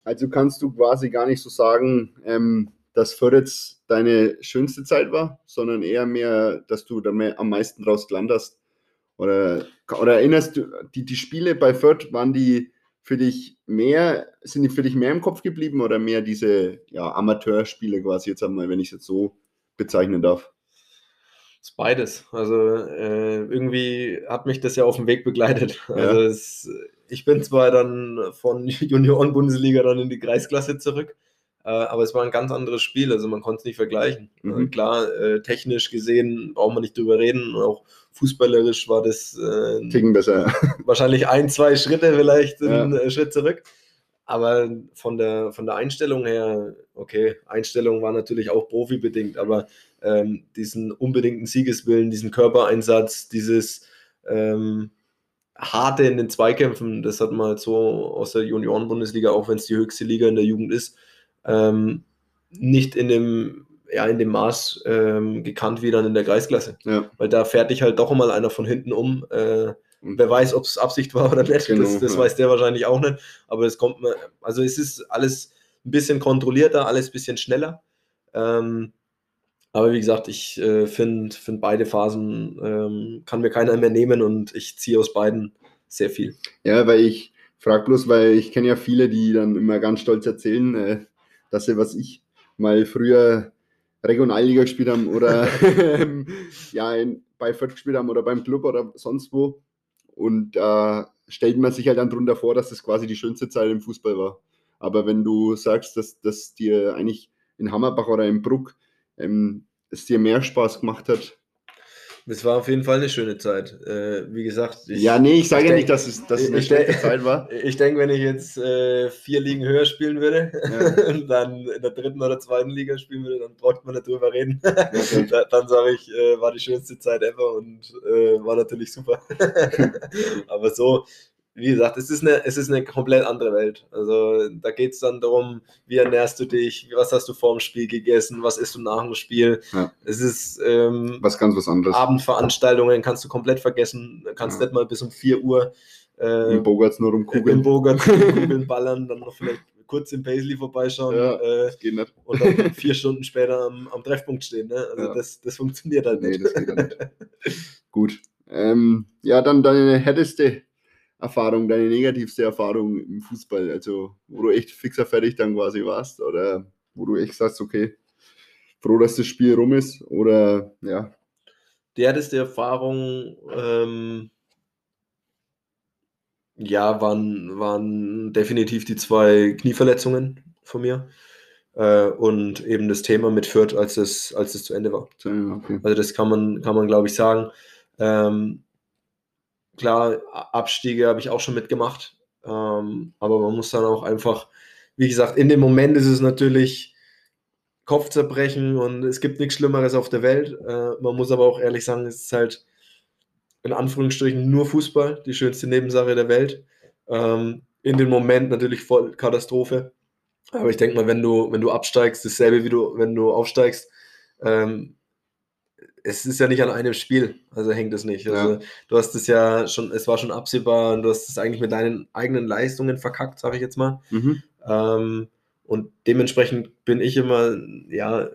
[SPEAKER 1] Also kannst du quasi gar nicht so sagen, ähm, dass Fürth deine schönste Zeit war, sondern eher mehr, dass du da mehr, am meisten draus gelernt hast. Oder, oder erinnerst du, die, die Spiele bei Fürth, waren die für dich mehr, sind die für dich mehr im Kopf geblieben oder mehr diese ja, Amateurspiele quasi jetzt einmal, wenn ich es jetzt so bezeichnen darf?
[SPEAKER 2] Das ist beides. Also äh, irgendwie hat mich das ja auf dem Weg begleitet. Ja. Also es, ich bin zwar dann von <laughs> Junioren-Bundesliga dann in die Kreisklasse zurück, aber es war ein ganz anderes Spiel, also man konnte es nicht vergleichen. Mhm. Äh, klar, äh, technisch gesehen braucht man nicht drüber reden, auch fußballerisch war das
[SPEAKER 1] äh, Ticken besser.
[SPEAKER 2] wahrscheinlich ein, zwei Schritte vielleicht ja. einen äh, Schritt zurück. Aber von der, von der Einstellung her, okay, Einstellung war natürlich auch profibedingt, aber ähm, diesen unbedingten Siegeswillen, diesen Körpereinsatz, dieses ähm, Harte in den Zweikämpfen, das hat man halt so aus der Junioren-Bundesliga, auch wenn es die höchste Liga in der Jugend ist, ähm, nicht in dem, ja, in dem Maß ähm, gekannt wie dann in der Kreisklasse. Ja. Weil da fährt dich halt doch mal einer von hinten um. Äh, wer weiß, ob es Absicht war oder nicht, genau, das, das ja. weiß der wahrscheinlich auch nicht. Aber es kommt, also es ist alles ein bisschen kontrollierter, alles ein bisschen schneller. Ähm, aber wie gesagt, ich äh, finde find beide Phasen, ähm, kann mir keiner mehr nehmen und ich ziehe aus beiden sehr viel.
[SPEAKER 1] Ja, weil ich frage bloß, weil ich kenne ja viele, die dann immer ganz stolz erzählen, äh, dass sie, was ich mal früher Regionalliga gespielt haben oder <laughs> <laughs> ja, in, bei Fürth gespielt haben oder beim Club oder sonst wo. Und da äh, stellt man sich halt dann drunter vor, dass das quasi die schönste Zeit im Fußball war. Aber wenn du sagst, dass, dass dir eigentlich in Hammerbach oder in Bruck ähm, es dir mehr Spaß gemacht hat.
[SPEAKER 2] Es war auf jeden Fall eine schöne Zeit. Äh, wie gesagt,
[SPEAKER 1] ich, ja, nee, ich sage ja nicht, dass es, dass es eine schlechte Zeit war. <laughs>
[SPEAKER 2] Ich denke, wenn ich jetzt äh, vier Ligen höher spielen würde, ja. <laughs> dann in der dritten oder zweiten Liga spielen würde, dann braucht man nicht drüber reden. Okay. <laughs> dann, dann sage ich, äh, war die schönste Zeit ever und äh, war natürlich super. Aber so, wie gesagt, es ist eine, es ist eine komplett andere Welt. Also da geht es dann darum, wie ernährst du dich, was hast du vor dem Spiel gegessen, was isst du nach dem Spiel. Ja. Es ist ähm,
[SPEAKER 1] was ganz was anderes.
[SPEAKER 2] Abendveranstaltungen kannst du komplett vergessen, kannst ja. nicht mal bis um 4 Uhr
[SPEAKER 1] äh, Im Bogarts nur um Kugeln.
[SPEAKER 2] Im Bogarts <laughs> Kugeln ballern, dann noch vielleicht kurz im Paisley vorbeischauen ja, äh, geht nicht. und dann vier Stunden später am, am Treffpunkt stehen. Ne? Also ja. das, das funktioniert halt nicht. Nee, das geht nicht. <laughs>
[SPEAKER 1] Gut. Ähm, ja, dann deine härteste Erfahrung, deine negativste Erfahrung im Fußball? Also, wo du echt fixer fertig dann quasi warst oder wo du echt sagst, okay, froh, dass das Spiel rum ist oder ja.
[SPEAKER 2] Die härteste Erfahrung, ähm, ja, waren, waren definitiv die zwei Knieverletzungen von mir. Äh, und eben das Thema mit Fürth, als es, als es zu Ende war. Okay. Also das kann man, kann man glaube ich, sagen. Ähm, klar, Abstiege habe ich auch schon mitgemacht. Ähm, aber man muss dann auch einfach, wie gesagt, in dem Moment ist es natürlich Kopfzerbrechen und es gibt nichts Schlimmeres auf der Welt. Äh, man muss aber auch ehrlich sagen, es ist halt in Anführungsstrichen nur Fußball, die schönste Nebensache der Welt. Ähm, in dem Moment natürlich voll Katastrophe. Aber ich denke mal, wenn du, wenn du absteigst, dasselbe wie du, wenn du aufsteigst, ähm, es ist ja nicht an einem Spiel, also hängt es nicht. Also ja. du hast es ja schon, es war schon absehbar und du hast es eigentlich mit deinen eigenen Leistungen verkackt, sage ich jetzt mal. Mhm. Ähm, und dementsprechend bin ich immer ja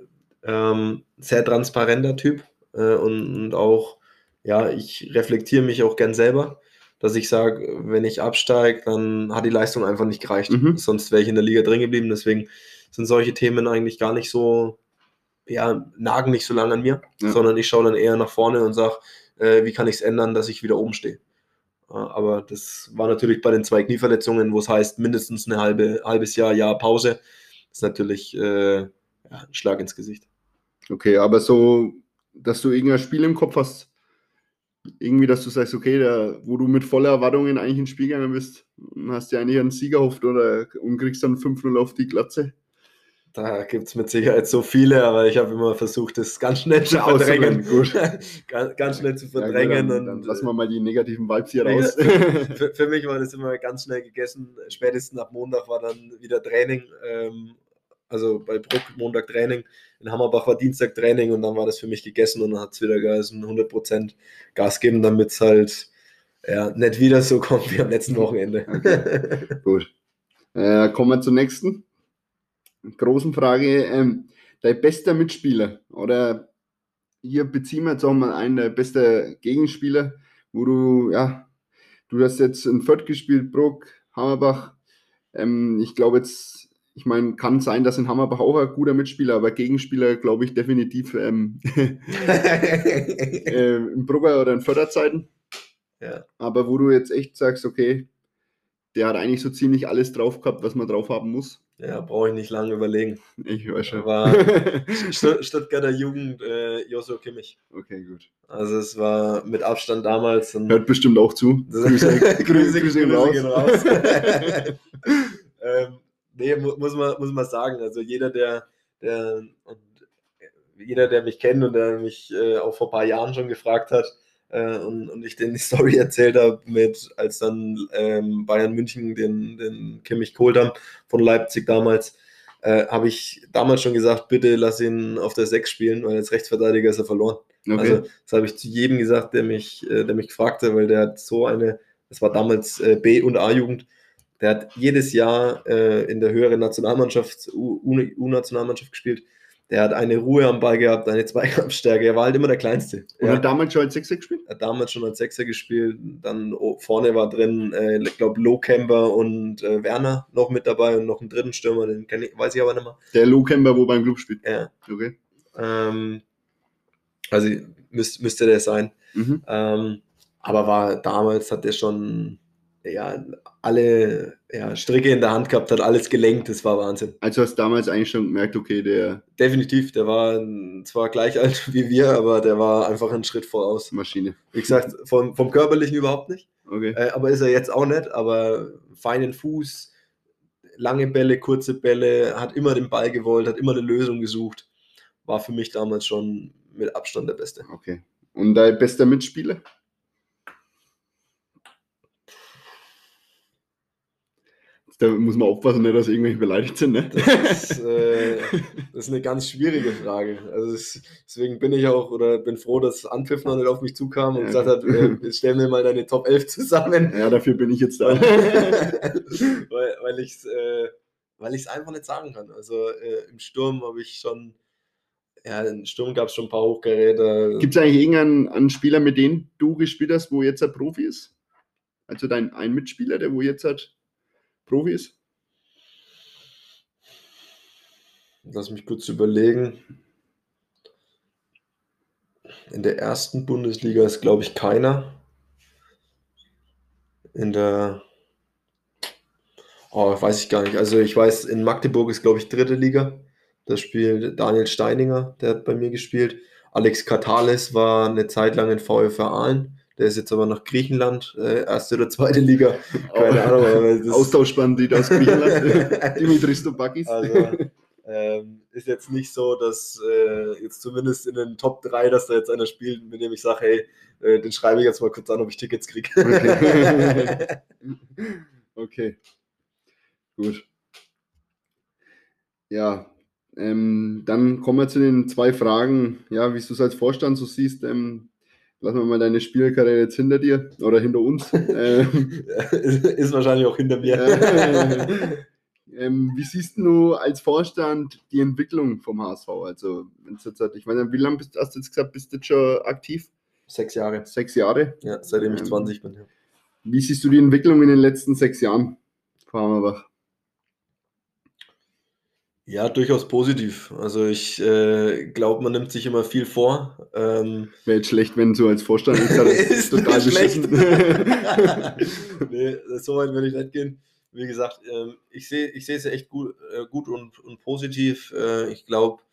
[SPEAKER 2] ähm, sehr transparenter Typ äh, und, und, auch ja, ich reflektiere mich auch gern selber, dass ich sage, wenn ich absteige, dann hat die Leistung einfach nicht gereicht. Mhm. Sonst wäre ich in der Liga drin geblieben. Deswegen sind solche Themen eigentlich gar nicht so ja, nagen nicht so lange an mir, ja. sondern ich schaue dann eher nach vorne und sage, äh, wie kann ich es ändern, dass ich wieder oben stehe. aber das war natürlich bei den zwei Knieverletzungen, wo es heißt, mindestens ein halbe, halbes Jahr, Jahr Pause. Ist natürlich äh, ja, ein Schlag ins Gesicht.
[SPEAKER 1] Okay, aber so, dass du irgendein Spiel im Kopf hast, irgendwie, dass du sagst, okay, da, wo du mit voller Erwartungen eigentlich ins Spiel gegangen bist, hast dir eigentlich einen Sieger hofft oder und kriegst dann 5-0 auf die Glatze.
[SPEAKER 2] Da gibt es mit Sicherheit so viele, aber ich habe immer versucht, das ganz schnell zu verdrängen. Gut. <laughs> ganz, ganz, schnell zu verdrängen. Ja, gut,
[SPEAKER 1] dann, dann lassen wir mal die negativen Vibes hier raus. <laughs>
[SPEAKER 2] für, für, mich war das immer ganz schnell gegessen. Spätestens ab Montag war dann wieder Training. Ähm, also bei Bruck Montag Training. In Hammerbach war Dienstag Training und dann war das für mich gegessen und dann hat es wieder geheißen, 100% Gas geben, damit es halt ja, nicht wieder so kommt wie am letzten Wochenende.
[SPEAKER 1] Okay. <laughs> Gut. Äh, kommen wir zur nächsten großen Frage. Ähm, dein bester Mitspieler oder hier beziehen wir jetzt auch mal einen, der beste Gegenspieler, wo du, ja, du hast jetzt in Fürth gespielt, Bruck, Hammerbach. Ähm, ich glaube jetzt, ich meine, kann sein, dass in Hammerbach auch ein guter Mitspieler, aber Gegenspieler glaube ich definitiv ähm, <laughs> äh, in Brugger oder in Förderzeiten.
[SPEAKER 2] Ja.
[SPEAKER 1] Aber wo du jetzt echt sagst, okay, der hat eigentlich so ziemlich alles drauf gehabt, was man drauf haben muss.
[SPEAKER 2] Ja, brauche ich nicht lange überlegen.
[SPEAKER 1] Ich weiß schon.
[SPEAKER 2] War <laughs> Stutt- Stuttgarter Jugend äh, Joshua Kimmich.
[SPEAKER 1] Okay, gut.
[SPEAKER 2] Also es war mit Abstand damals
[SPEAKER 1] Hört bestimmt auch zu.
[SPEAKER 2] Grüße, <laughs> Grüße,
[SPEAKER 1] Grüße
[SPEAKER 2] Grüße
[SPEAKER 1] gehen raus.
[SPEAKER 2] gehen raus. <laughs> ähm, nee, mu muss man, muss man sagen. Also jeder, der, der und jeder, der mich kennt und der mich äh, auch vor ein paar Jahren schon gefragt hat äh, und, und ich denen die <laughs> Story erzählt habe, mit als dann ähm, Bayern München den, den Kimmich geholt haben von Leipzig damals, äh, habe ich damals schon gesagt, bitte lass ihn auf der 6 spielen, weil als Rechtsverteidiger ist er verloren.
[SPEAKER 1] Okay.
[SPEAKER 2] Also das habe ich zu jedem gesagt, der mich, äh, der mich gefragt hat, weil der hat so eine, das war damals äh, B- und A-Jugend, der hat jedes Jahr äh, in der höheren Nationalmannschaft, U-Nationalmannschaft gespielt. Der hat eine Ruhe am Ball gehabt, eine Zweikampfstärke. Er war halt immer der Kleinste.
[SPEAKER 1] Und
[SPEAKER 2] Er
[SPEAKER 1] hat damals schon als Sechser gespielt?
[SPEAKER 2] hat damals schon als Sechser gespielt. Dann vorne war drin, äh, ich glaube, Lohkemper und äh, Werner noch mit dabei und noch einen dritten Stürmer, den ich, weiß ich aber nicht mehr.
[SPEAKER 1] Der Lou Kemper, wo beim Club spielt.
[SPEAKER 2] Ja,
[SPEAKER 1] Okay.
[SPEAKER 2] ähm, also müsst, müsste der sein.
[SPEAKER 1] Mhm.
[SPEAKER 2] Ähm, aber war damals hat er schon ja, alle ja, Stricke in der Hand gehabt, hat alles gelenkt, das war Wahnsinn.
[SPEAKER 1] Also hast du damals eigentlich schon gemerkt, okay, der
[SPEAKER 2] Definitiv, der war zwar gleich alt <laughs> wie wir, aber der war einfach einen Schritt voraus.
[SPEAKER 1] Maschine.
[SPEAKER 2] Wie gesagt, vom, vom körperlichen überhaupt nicht,
[SPEAKER 1] Okay.
[SPEAKER 2] äh, aber ist er jetzt auch nicht, aber feinen Fuß, lange Bälle, kurze Bälle, hat immer den Ball gewollt, hat immer eine Lösung gesucht. War für mich damals schon mit Abstand der Beste.
[SPEAKER 1] Okay. Und dein bester Mitspieler? Da muss man aufpassen, dass irgendwelche beleidigt sind, ne?
[SPEAKER 2] Das ist, äh, das ist eine ganz schwierige Frage. Also es, deswegen bin ich auch oder bin froh, dass Anpfiff noch nicht auf mich zukam und
[SPEAKER 1] Ja.
[SPEAKER 2] gesagt hat, äh, stell mir mal deine Top 11 zusammen.
[SPEAKER 1] ja, dafür bin ich jetzt da. <laughs>
[SPEAKER 2] weil weil ich es äh, weil ich's einfach nicht sagen kann. Also äh, im Sturm habe ich schon, ja, im Sturm gab es schon ein paar Hochgeräte.
[SPEAKER 1] Gibt es eigentlich irgendeinen einen Spieler, mit dem du gespielt hast, wo jetzt ein Profi ist? Also dein ein Mitspieler, der wo jetzt halt Profi ist?
[SPEAKER 2] Lass mich kurz überlegen. In der ersten Bundesliga ist, glaube ich, keiner. In der. Oh, weiß ich gar nicht. Also, ich weiß, in Magdeburg ist, glaube ich, dritte Liga. Da spielt Daniel Steininger, der hat bei mir gespielt. Alex Katales war eine Zeit lang in VfR Aalen. Der ist jetzt aber nach Griechenland, äh, erste oder zweite Liga. <laughs> Keine Ahnung. Aber das,
[SPEAKER 1] Austauschbandit aus Griechenland. <laughs> Dimitris Tobakis.
[SPEAKER 2] also, ähm, ist jetzt nicht so, dass äh, jetzt zumindest in den Top 3, dass da jetzt einer spielt, mit dem ich sage, hey, äh, den schreibe ich jetzt mal kurz an, ob ich Tickets kriege.
[SPEAKER 1] Okay. <laughs> okay. Gut. Ja, ähm, dann kommen wir zu den zwei Fragen. Ja, wie du es als Vorstand so siehst, ähm, lassen wir mal deine Spielkarriere jetzt hinter dir oder hinter uns. <laughs> ähm, <laughs>
[SPEAKER 2] ist wahrscheinlich auch hinter mir.
[SPEAKER 1] äh, ähm, wie siehst du als Vorstand die Entwicklung vom HSV? Also, jetzt, halt- ich nicht, wie lange bist, hast du jetzt gesagt, bist du jetzt schon aktiv?
[SPEAKER 2] Sechs Jahre.
[SPEAKER 1] Sechs Jahre.
[SPEAKER 2] Ja, seitdem ich
[SPEAKER 1] Ähm,
[SPEAKER 2] 20 bin. Ja.
[SPEAKER 1] Wie siehst du die Entwicklung in den letzten sechs Jahren, Frau Hammerbach?
[SPEAKER 2] Ja, durchaus positiv. Also ich äh, glaube, man nimmt sich immer viel vor. Ähm,
[SPEAKER 1] Wäre jetzt schlecht, wenn so als Vorstand das <laughs>
[SPEAKER 2] Ist nicht schlecht. <laughs> <laughs> nee, so weit will ich nicht gehen. Wie gesagt, ähm, ich sehe ich es echt gut, äh, gut und, und positiv. Äh, ich glaube,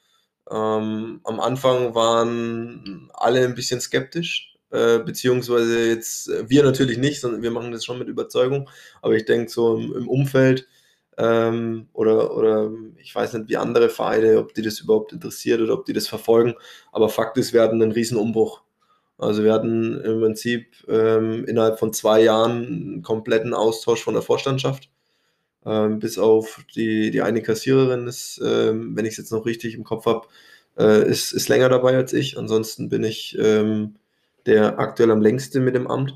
[SPEAKER 2] ähm, am Anfang waren alle ein bisschen skeptisch, äh, beziehungsweise jetzt äh, wir natürlich nicht, sondern wir machen das schon mit Überzeugung. Aber ich denke, so im, im Umfeld ähm, oder, oder ich weiß nicht, wie andere Vereine, ob die das überhaupt interessiert oder ob die das verfolgen. Aber Fakt ist, wir hatten einen riesen Umbruch. Also wir hatten im Prinzip ähm, innerhalb von zwei Jahren einen kompletten Austausch von der Vorstandschaft. Ähm, bis auf die, die eine Kassiererin ist, ähm, wenn ich es jetzt noch richtig im Kopf habe, äh, ist, ist länger dabei als ich. Ansonsten bin ich ähm, der aktuell am längsten mit dem Amt.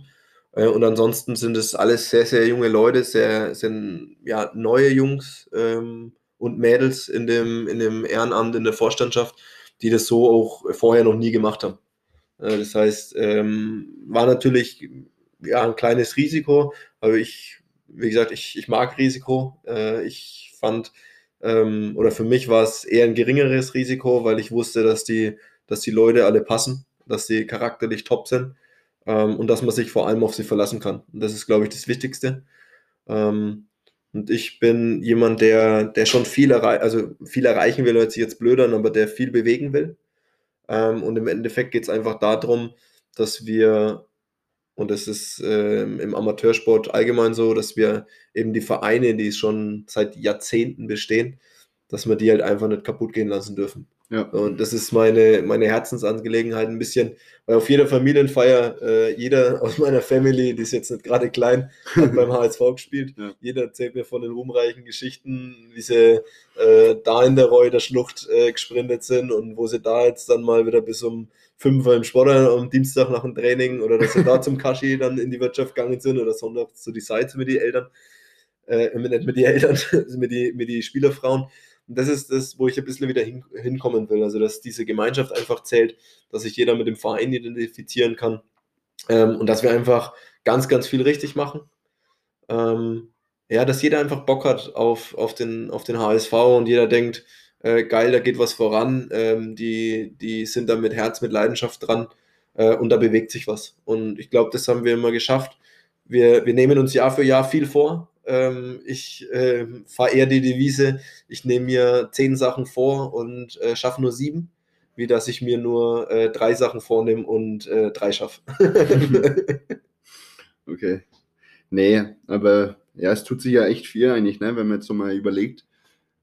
[SPEAKER 2] Äh, und ansonsten sind es alles sehr, sehr junge Leute, sehr, sind ja neue Jungs ähm, und Mädels in dem, in dem Ehrenamt, in der Vorstandschaft, die das so auch vorher noch nie gemacht haben. Äh, das heißt, ähm, war natürlich ja, ein kleines Risiko, aber ich, wie gesagt, ich, ich mag Risiko. Äh, ich fand, ähm, oder für mich war es eher ein geringeres Risiko, weil ich wusste, dass die, dass die Leute alle passen, dass sie charakterlich top sind ähm, und dass man sich vor allem auf sie verlassen kann. Und das ist, glaube ich, das Wichtigste. Ähm, und ich bin jemand, der, der schon viel, errei also viel erreichen will, hört sich jetzt blöd an, aber der viel bewegen will. Ähm, und im Endeffekt geht es einfach darum, dass wir, und das ist äh, im Amateursport allgemein so, dass wir eben die Vereine, die schon seit Jahrzehnten bestehen, dass wir die halt einfach nicht kaputt gehen lassen dürfen. Ja. Und das ist meine, meine Herzensangelegenheit ein bisschen, weil auf jeder Familienfeier, äh, jeder <laughs> aus meiner Family, die ist jetzt nicht gerade klein, hat beim HSV <laughs> gespielt. Ja. Jeder erzählt mir von den ruhmreichen Geschichten, wie sie äh, da in der Reuter Schlucht äh, gesprintet sind und wo sie da jetzt dann mal wieder bis um 5 Uhr im Sport am Dienstag nach dem Training oder dass sie da zum Kashi dann in die Wirtschaft gegangen sind oder sonntags zu die Sites mit den Eltern, äh, nicht mit den Eltern, <laughs> mit den mit die Spielerfrauen. Und das ist das, wo ich ein bisschen wieder hin, hinkommen will. Also, dass diese Gemeinschaft einfach zählt, dass sich jeder mit dem Verein identifizieren kann ähm, und dass wir einfach ganz, ganz viel richtig machen. Ähm, ja, dass jeder einfach Bock hat auf, auf, den, auf den HSV und jeder denkt, äh, geil, da geht was voran, ähm, die, die sind da mit Herz, mit Leidenschaft dran äh, und da bewegt sich was. Und ich glaube, das haben wir immer geschafft. Wir, wir nehmen uns Jahr für Jahr viel vor, ähm, ich äh, fahre eher die Devise, ich nehme mir zehn Sachen vor und äh, schaffe nur sieben, wie dass ich mir nur äh, drei Sachen vornehme und äh, drei schaffe. <laughs>
[SPEAKER 1] okay. Nee, aber ja, es tut sich ja echt viel eigentlich, ne, wenn man jetzt so mal überlegt.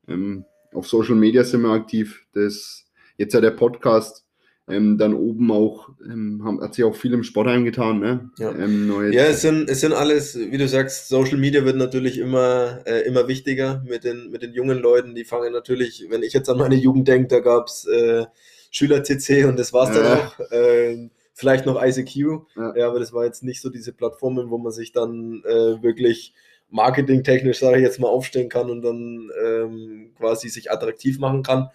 [SPEAKER 1] Ähm, auf Social Media sind wir aktiv. Das, jetzt ja der Podcast ähm, dann oben auch, ähm, haben, hat sich auch viel im Sport eingetan. Ne?
[SPEAKER 2] Ja, ähm, ja es, sind, es sind alles, wie du sagst, Social Media wird natürlich immer, äh, immer wichtiger mit den, mit den jungen Leuten. Die fangen natürlich, wenn ich jetzt an meine Jugend denke, da gab es äh, Schüler-CC und das war es ja. dann auch. Äh, vielleicht noch ICQ, ja. ja. aber das war jetzt nicht so diese Plattformen, wo man sich dann äh, wirklich marketingtechnisch, sage ich jetzt mal, aufstellen kann und dann ähm, quasi sich attraktiv machen kann.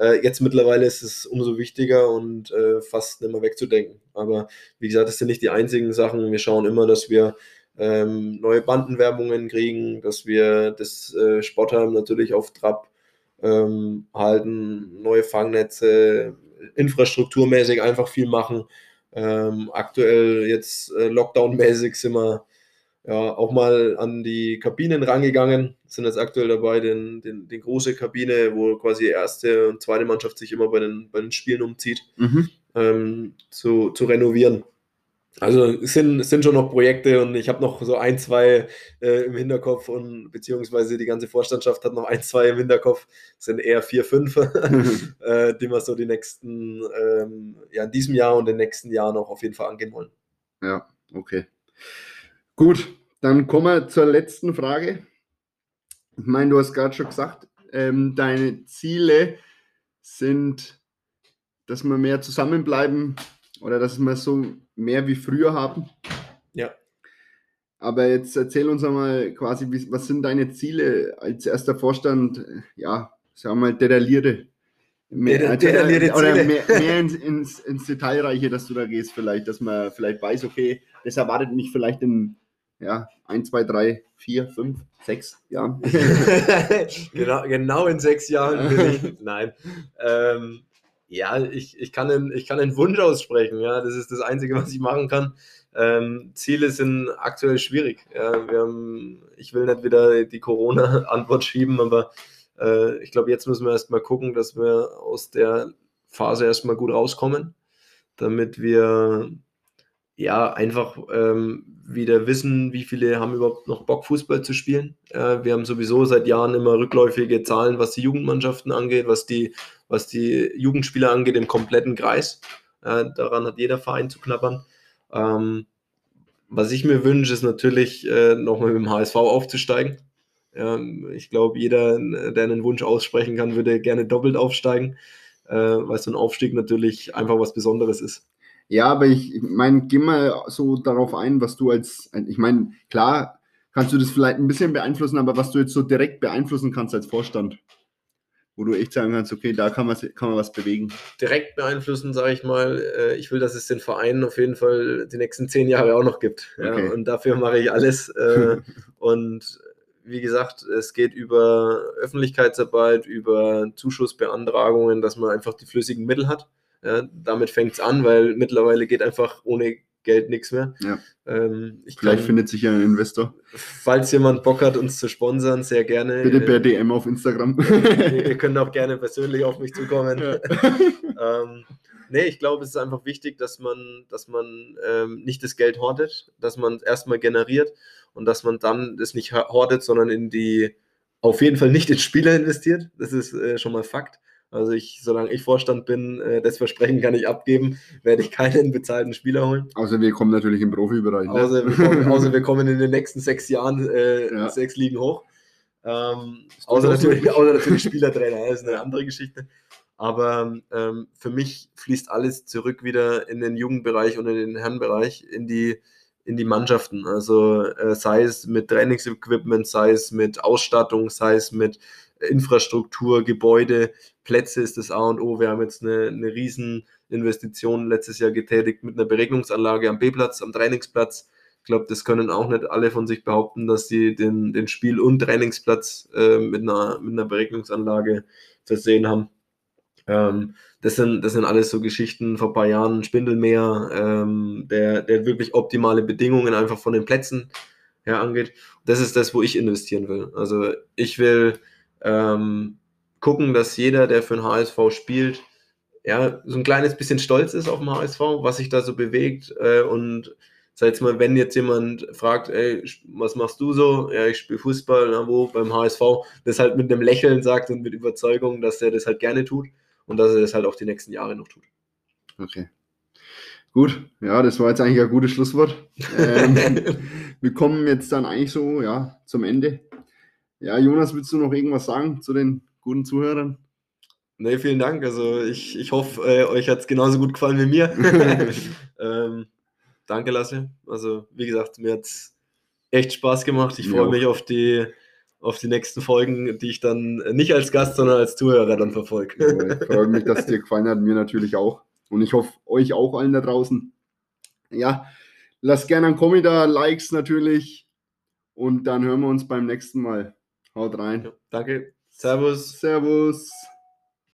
[SPEAKER 2] Äh, jetzt mittlerweile ist es umso wichtiger und äh, fast nicht mehr wegzudenken. Aber wie gesagt, das sind nicht die einzigen Sachen. Wir schauen immer, dass wir ähm, neue Bandenwerbungen kriegen, dass wir das äh, Sportheim natürlich auf Trab ähm, halten, neue Fangnetze, infrastrukturmäßig einfach viel machen. Ähm, aktuell jetzt äh, Lockdown-mäßig sind wir ja, auch mal an die Kabinen rangegangen, sind jetzt aktuell dabei, den, den, den große Kabine, wo quasi erste und zweite Mannschaft sich immer bei den, bei den Spielen umzieht, mhm. ähm, zu, zu renovieren. Also es sind, es sind schon noch Projekte und ich habe noch so ein, zwei äh, im Hinterkopf und beziehungsweise die ganze Vorstandschaft hat noch ein, zwei im Hinterkopf, es sind eher vier, fünf, <laughs> äh, die wir so die nächsten, ähm, ja in diesem Jahr und den nächsten Jahren auch auf jeden Fall angehen wollen.
[SPEAKER 1] Ja, okay. Gut, dann kommen wir zur letzten Frage. Ich meine, du hast gerade schon gesagt, ähm, deine Ziele sind, dass wir mehr zusammenbleiben oder dass wir so mehr wie früher haben.
[SPEAKER 2] Ja.
[SPEAKER 1] Aber jetzt erzähl uns einmal quasi, was sind deine Ziele als erster Vorstand? Ja, sagen wir mal, detaillierte. Mehr, detaillierte oder mehr, mehr ins, ins, ins, Detailreiche, dass du da gehst, vielleicht, dass man vielleicht weiß, okay, das erwartet mich vielleicht in ja, 1, 2, 3, 4, 5, 6 Jahren. <laughs> <laughs>
[SPEAKER 2] genau, genau in sechs Jahren will ich. Nein. Ähm, ja, ich, ich, kann einen, ich kann einen Wunsch aussprechen. Ja, das ist das Einzige, was ich machen kann. Ähm, Ziele sind aktuell schwierig. Ja, haben, ich will nicht wieder die Corona-Antwort schieben, aber äh, ich glaube, jetzt müssen wir erstmal gucken, dass wir aus der Phase erstmal gut rauskommen, damit wir ja, einfach ähm, wieder wissen, wie viele haben überhaupt noch Bock, Fußball zu spielen. Äh, wir haben sowieso seit Jahren immer rückläufige Zahlen, was die Jugendmannschaften angeht, was die, was die Jugendspieler angeht, im kompletten Kreis. Äh, daran hat jeder Verein zu knabbern. Ähm, was ich mir wünsche, ist natürlich äh, nochmal mit dem HSV aufzusteigen. Ähm, ich glaube, jeder, der einen Wunsch aussprechen kann, würde gerne doppelt aufsteigen, äh, weil so ein Aufstieg natürlich einfach was Besonderes ist.
[SPEAKER 1] Ja, aber ich, meine, geh mal so darauf ein, was du als, ich meine, klar kannst du das vielleicht ein bisschen beeinflussen, aber was du jetzt so direkt beeinflussen kannst als Vorstand, wo du echt sagen kannst, okay, da kann man, kann man was bewegen.
[SPEAKER 2] Direkt beeinflussen, sage ich mal, äh, ich will, dass es den Verein auf jeden Fall die nächsten zehn Jahre auch noch gibt. Ja?
[SPEAKER 1] Okay.
[SPEAKER 2] Und dafür mache ich alles. Äh, <laughs> und wie gesagt, es geht über Öffentlichkeitsarbeit, über Zuschussbeantragungen, dass man einfach die flüssigen Mittel hat. Ja, damit fängt es an, weil mittlerweile geht einfach ohne Geld nichts mehr.
[SPEAKER 1] Ja.
[SPEAKER 2] Ähm, ich
[SPEAKER 1] Vielleicht
[SPEAKER 2] kann,
[SPEAKER 1] findet sich ja ein Investor.
[SPEAKER 2] falls jemand Bock hat, uns zu sponsern, sehr gerne.
[SPEAKER 1] Bitte per DM auf Instagram. <laughs>
[SPEAKER 2] ihr könnt auch gerne persönlich auf mich zukommen.
[SPEAKER 1] Ja. <laughs>
[SPEAKER 2] ähm, nee, ich glaube, es ist einfach wichtig, dass man, dass man ähm, nicht das Geld hortet, dass man es erstmal generiert und dass man dann das nicht hortet, sondern in die, auf jeden Fall nicht in Spieler investiert. Das ist äh, schon mal Fakt. Also ich, solange ich Vorstand bin, äh, das Versprechen kann ich abgeben, werde ich keinen bezahlten Spieler holen.
[SPEAKER 1] Außer wir kommen natürlich im Profibereich. Ne?
[SPEAKER 2] Außer wir, kommen, außer wir kommen in den nächsten sechs Jahren äh,
[SPEAKER 1] Ja.
[SPEAKER 2] sechs Ligen hoch. Ähm, außer, natürlich, außer <laughs> natürlich Spielertrainer, das ist eine andere Geschichte. Aber ähm, für mich fließt alles zurück wieder in den Jugendbereich und in den Herrenbereich, in die, in die Mannschaften. Also äh, sei es mit Trainingsequipment, sei es mit Ausstattung, sei es mit Infrastruktur, Gebäude, Plätze ist das A und O. Wir haben jetzt eine, eine riesen Investition letztes Jahr getätigt mit einer Beregnungsanlage am B-Platz, am Trainingsplatz. Ich glaube, das können auch nicht alle von sich behaupten, dass sie den, den Spiel- und Trainingsplatz äh, mit, einer, mit einer Beregnungsanlage versehen haben. Ähm, das, sind, das sind alles so Geschichten vor ein paar Jahren, Spindelmeer, ähm, der, der wirklich optimale Bedingungen einfach von den Plätzen her angeht. Das ist das, wo ich investieren will. Also ich will ähm, gucken, dass jeder, der für den HSV spielt, ja, so ein kleines bisschen stolz ist auf den HSV, was sich da so bewegt. Äh, und sag jetzt mal, wenn jetzt jemand fragt, ey, was machst du so? Ja, ich spiele Fußball, na wo? Beim HSV, das halt mit einem Lächeln sagt und mit Überzeugung, dass er das halt gerne tut und dass er das halt auch die nächsten Jahre noch tut.
[SPEAKER 1] Okay. Gut, ja, das war jetzt eigentlich ein gutes Schlusswort. <laughs> Ähm, wir kommen jetzt dann eigentlich so, ja, zum Ende. Ja, Jonas, willst du noch irgendwas sagen zu den guten Zuhörern?
[SPEAKER 2] Nee, vielen Dank. Also ich, ich hoffe, äh, euch hat es genauso gut gefallen wie mir. <laughs> ähm, danke, Lasse. Also wie gesagt, mir hat es echt Spaß gemacht. Ich freue mich auf die, auf die nächsten Folgen, die ich dann nicht als Gast, sondern als Zuhörer dann verfolge.
[SPEAKER 1] Jawohl, Freut mich, dass es dir <laughs> gefallen hat, mir natürlich auch. Und ich hoffe, euch auch allen da draußen. Ja, lasst gerne einen Kommi da, Likes natürlich. Und dann hören wir uns beim nächsten Mal. Haut rein.
[SPEAKER 2] Danke. Servus.
[SPEAKER 1] Servus.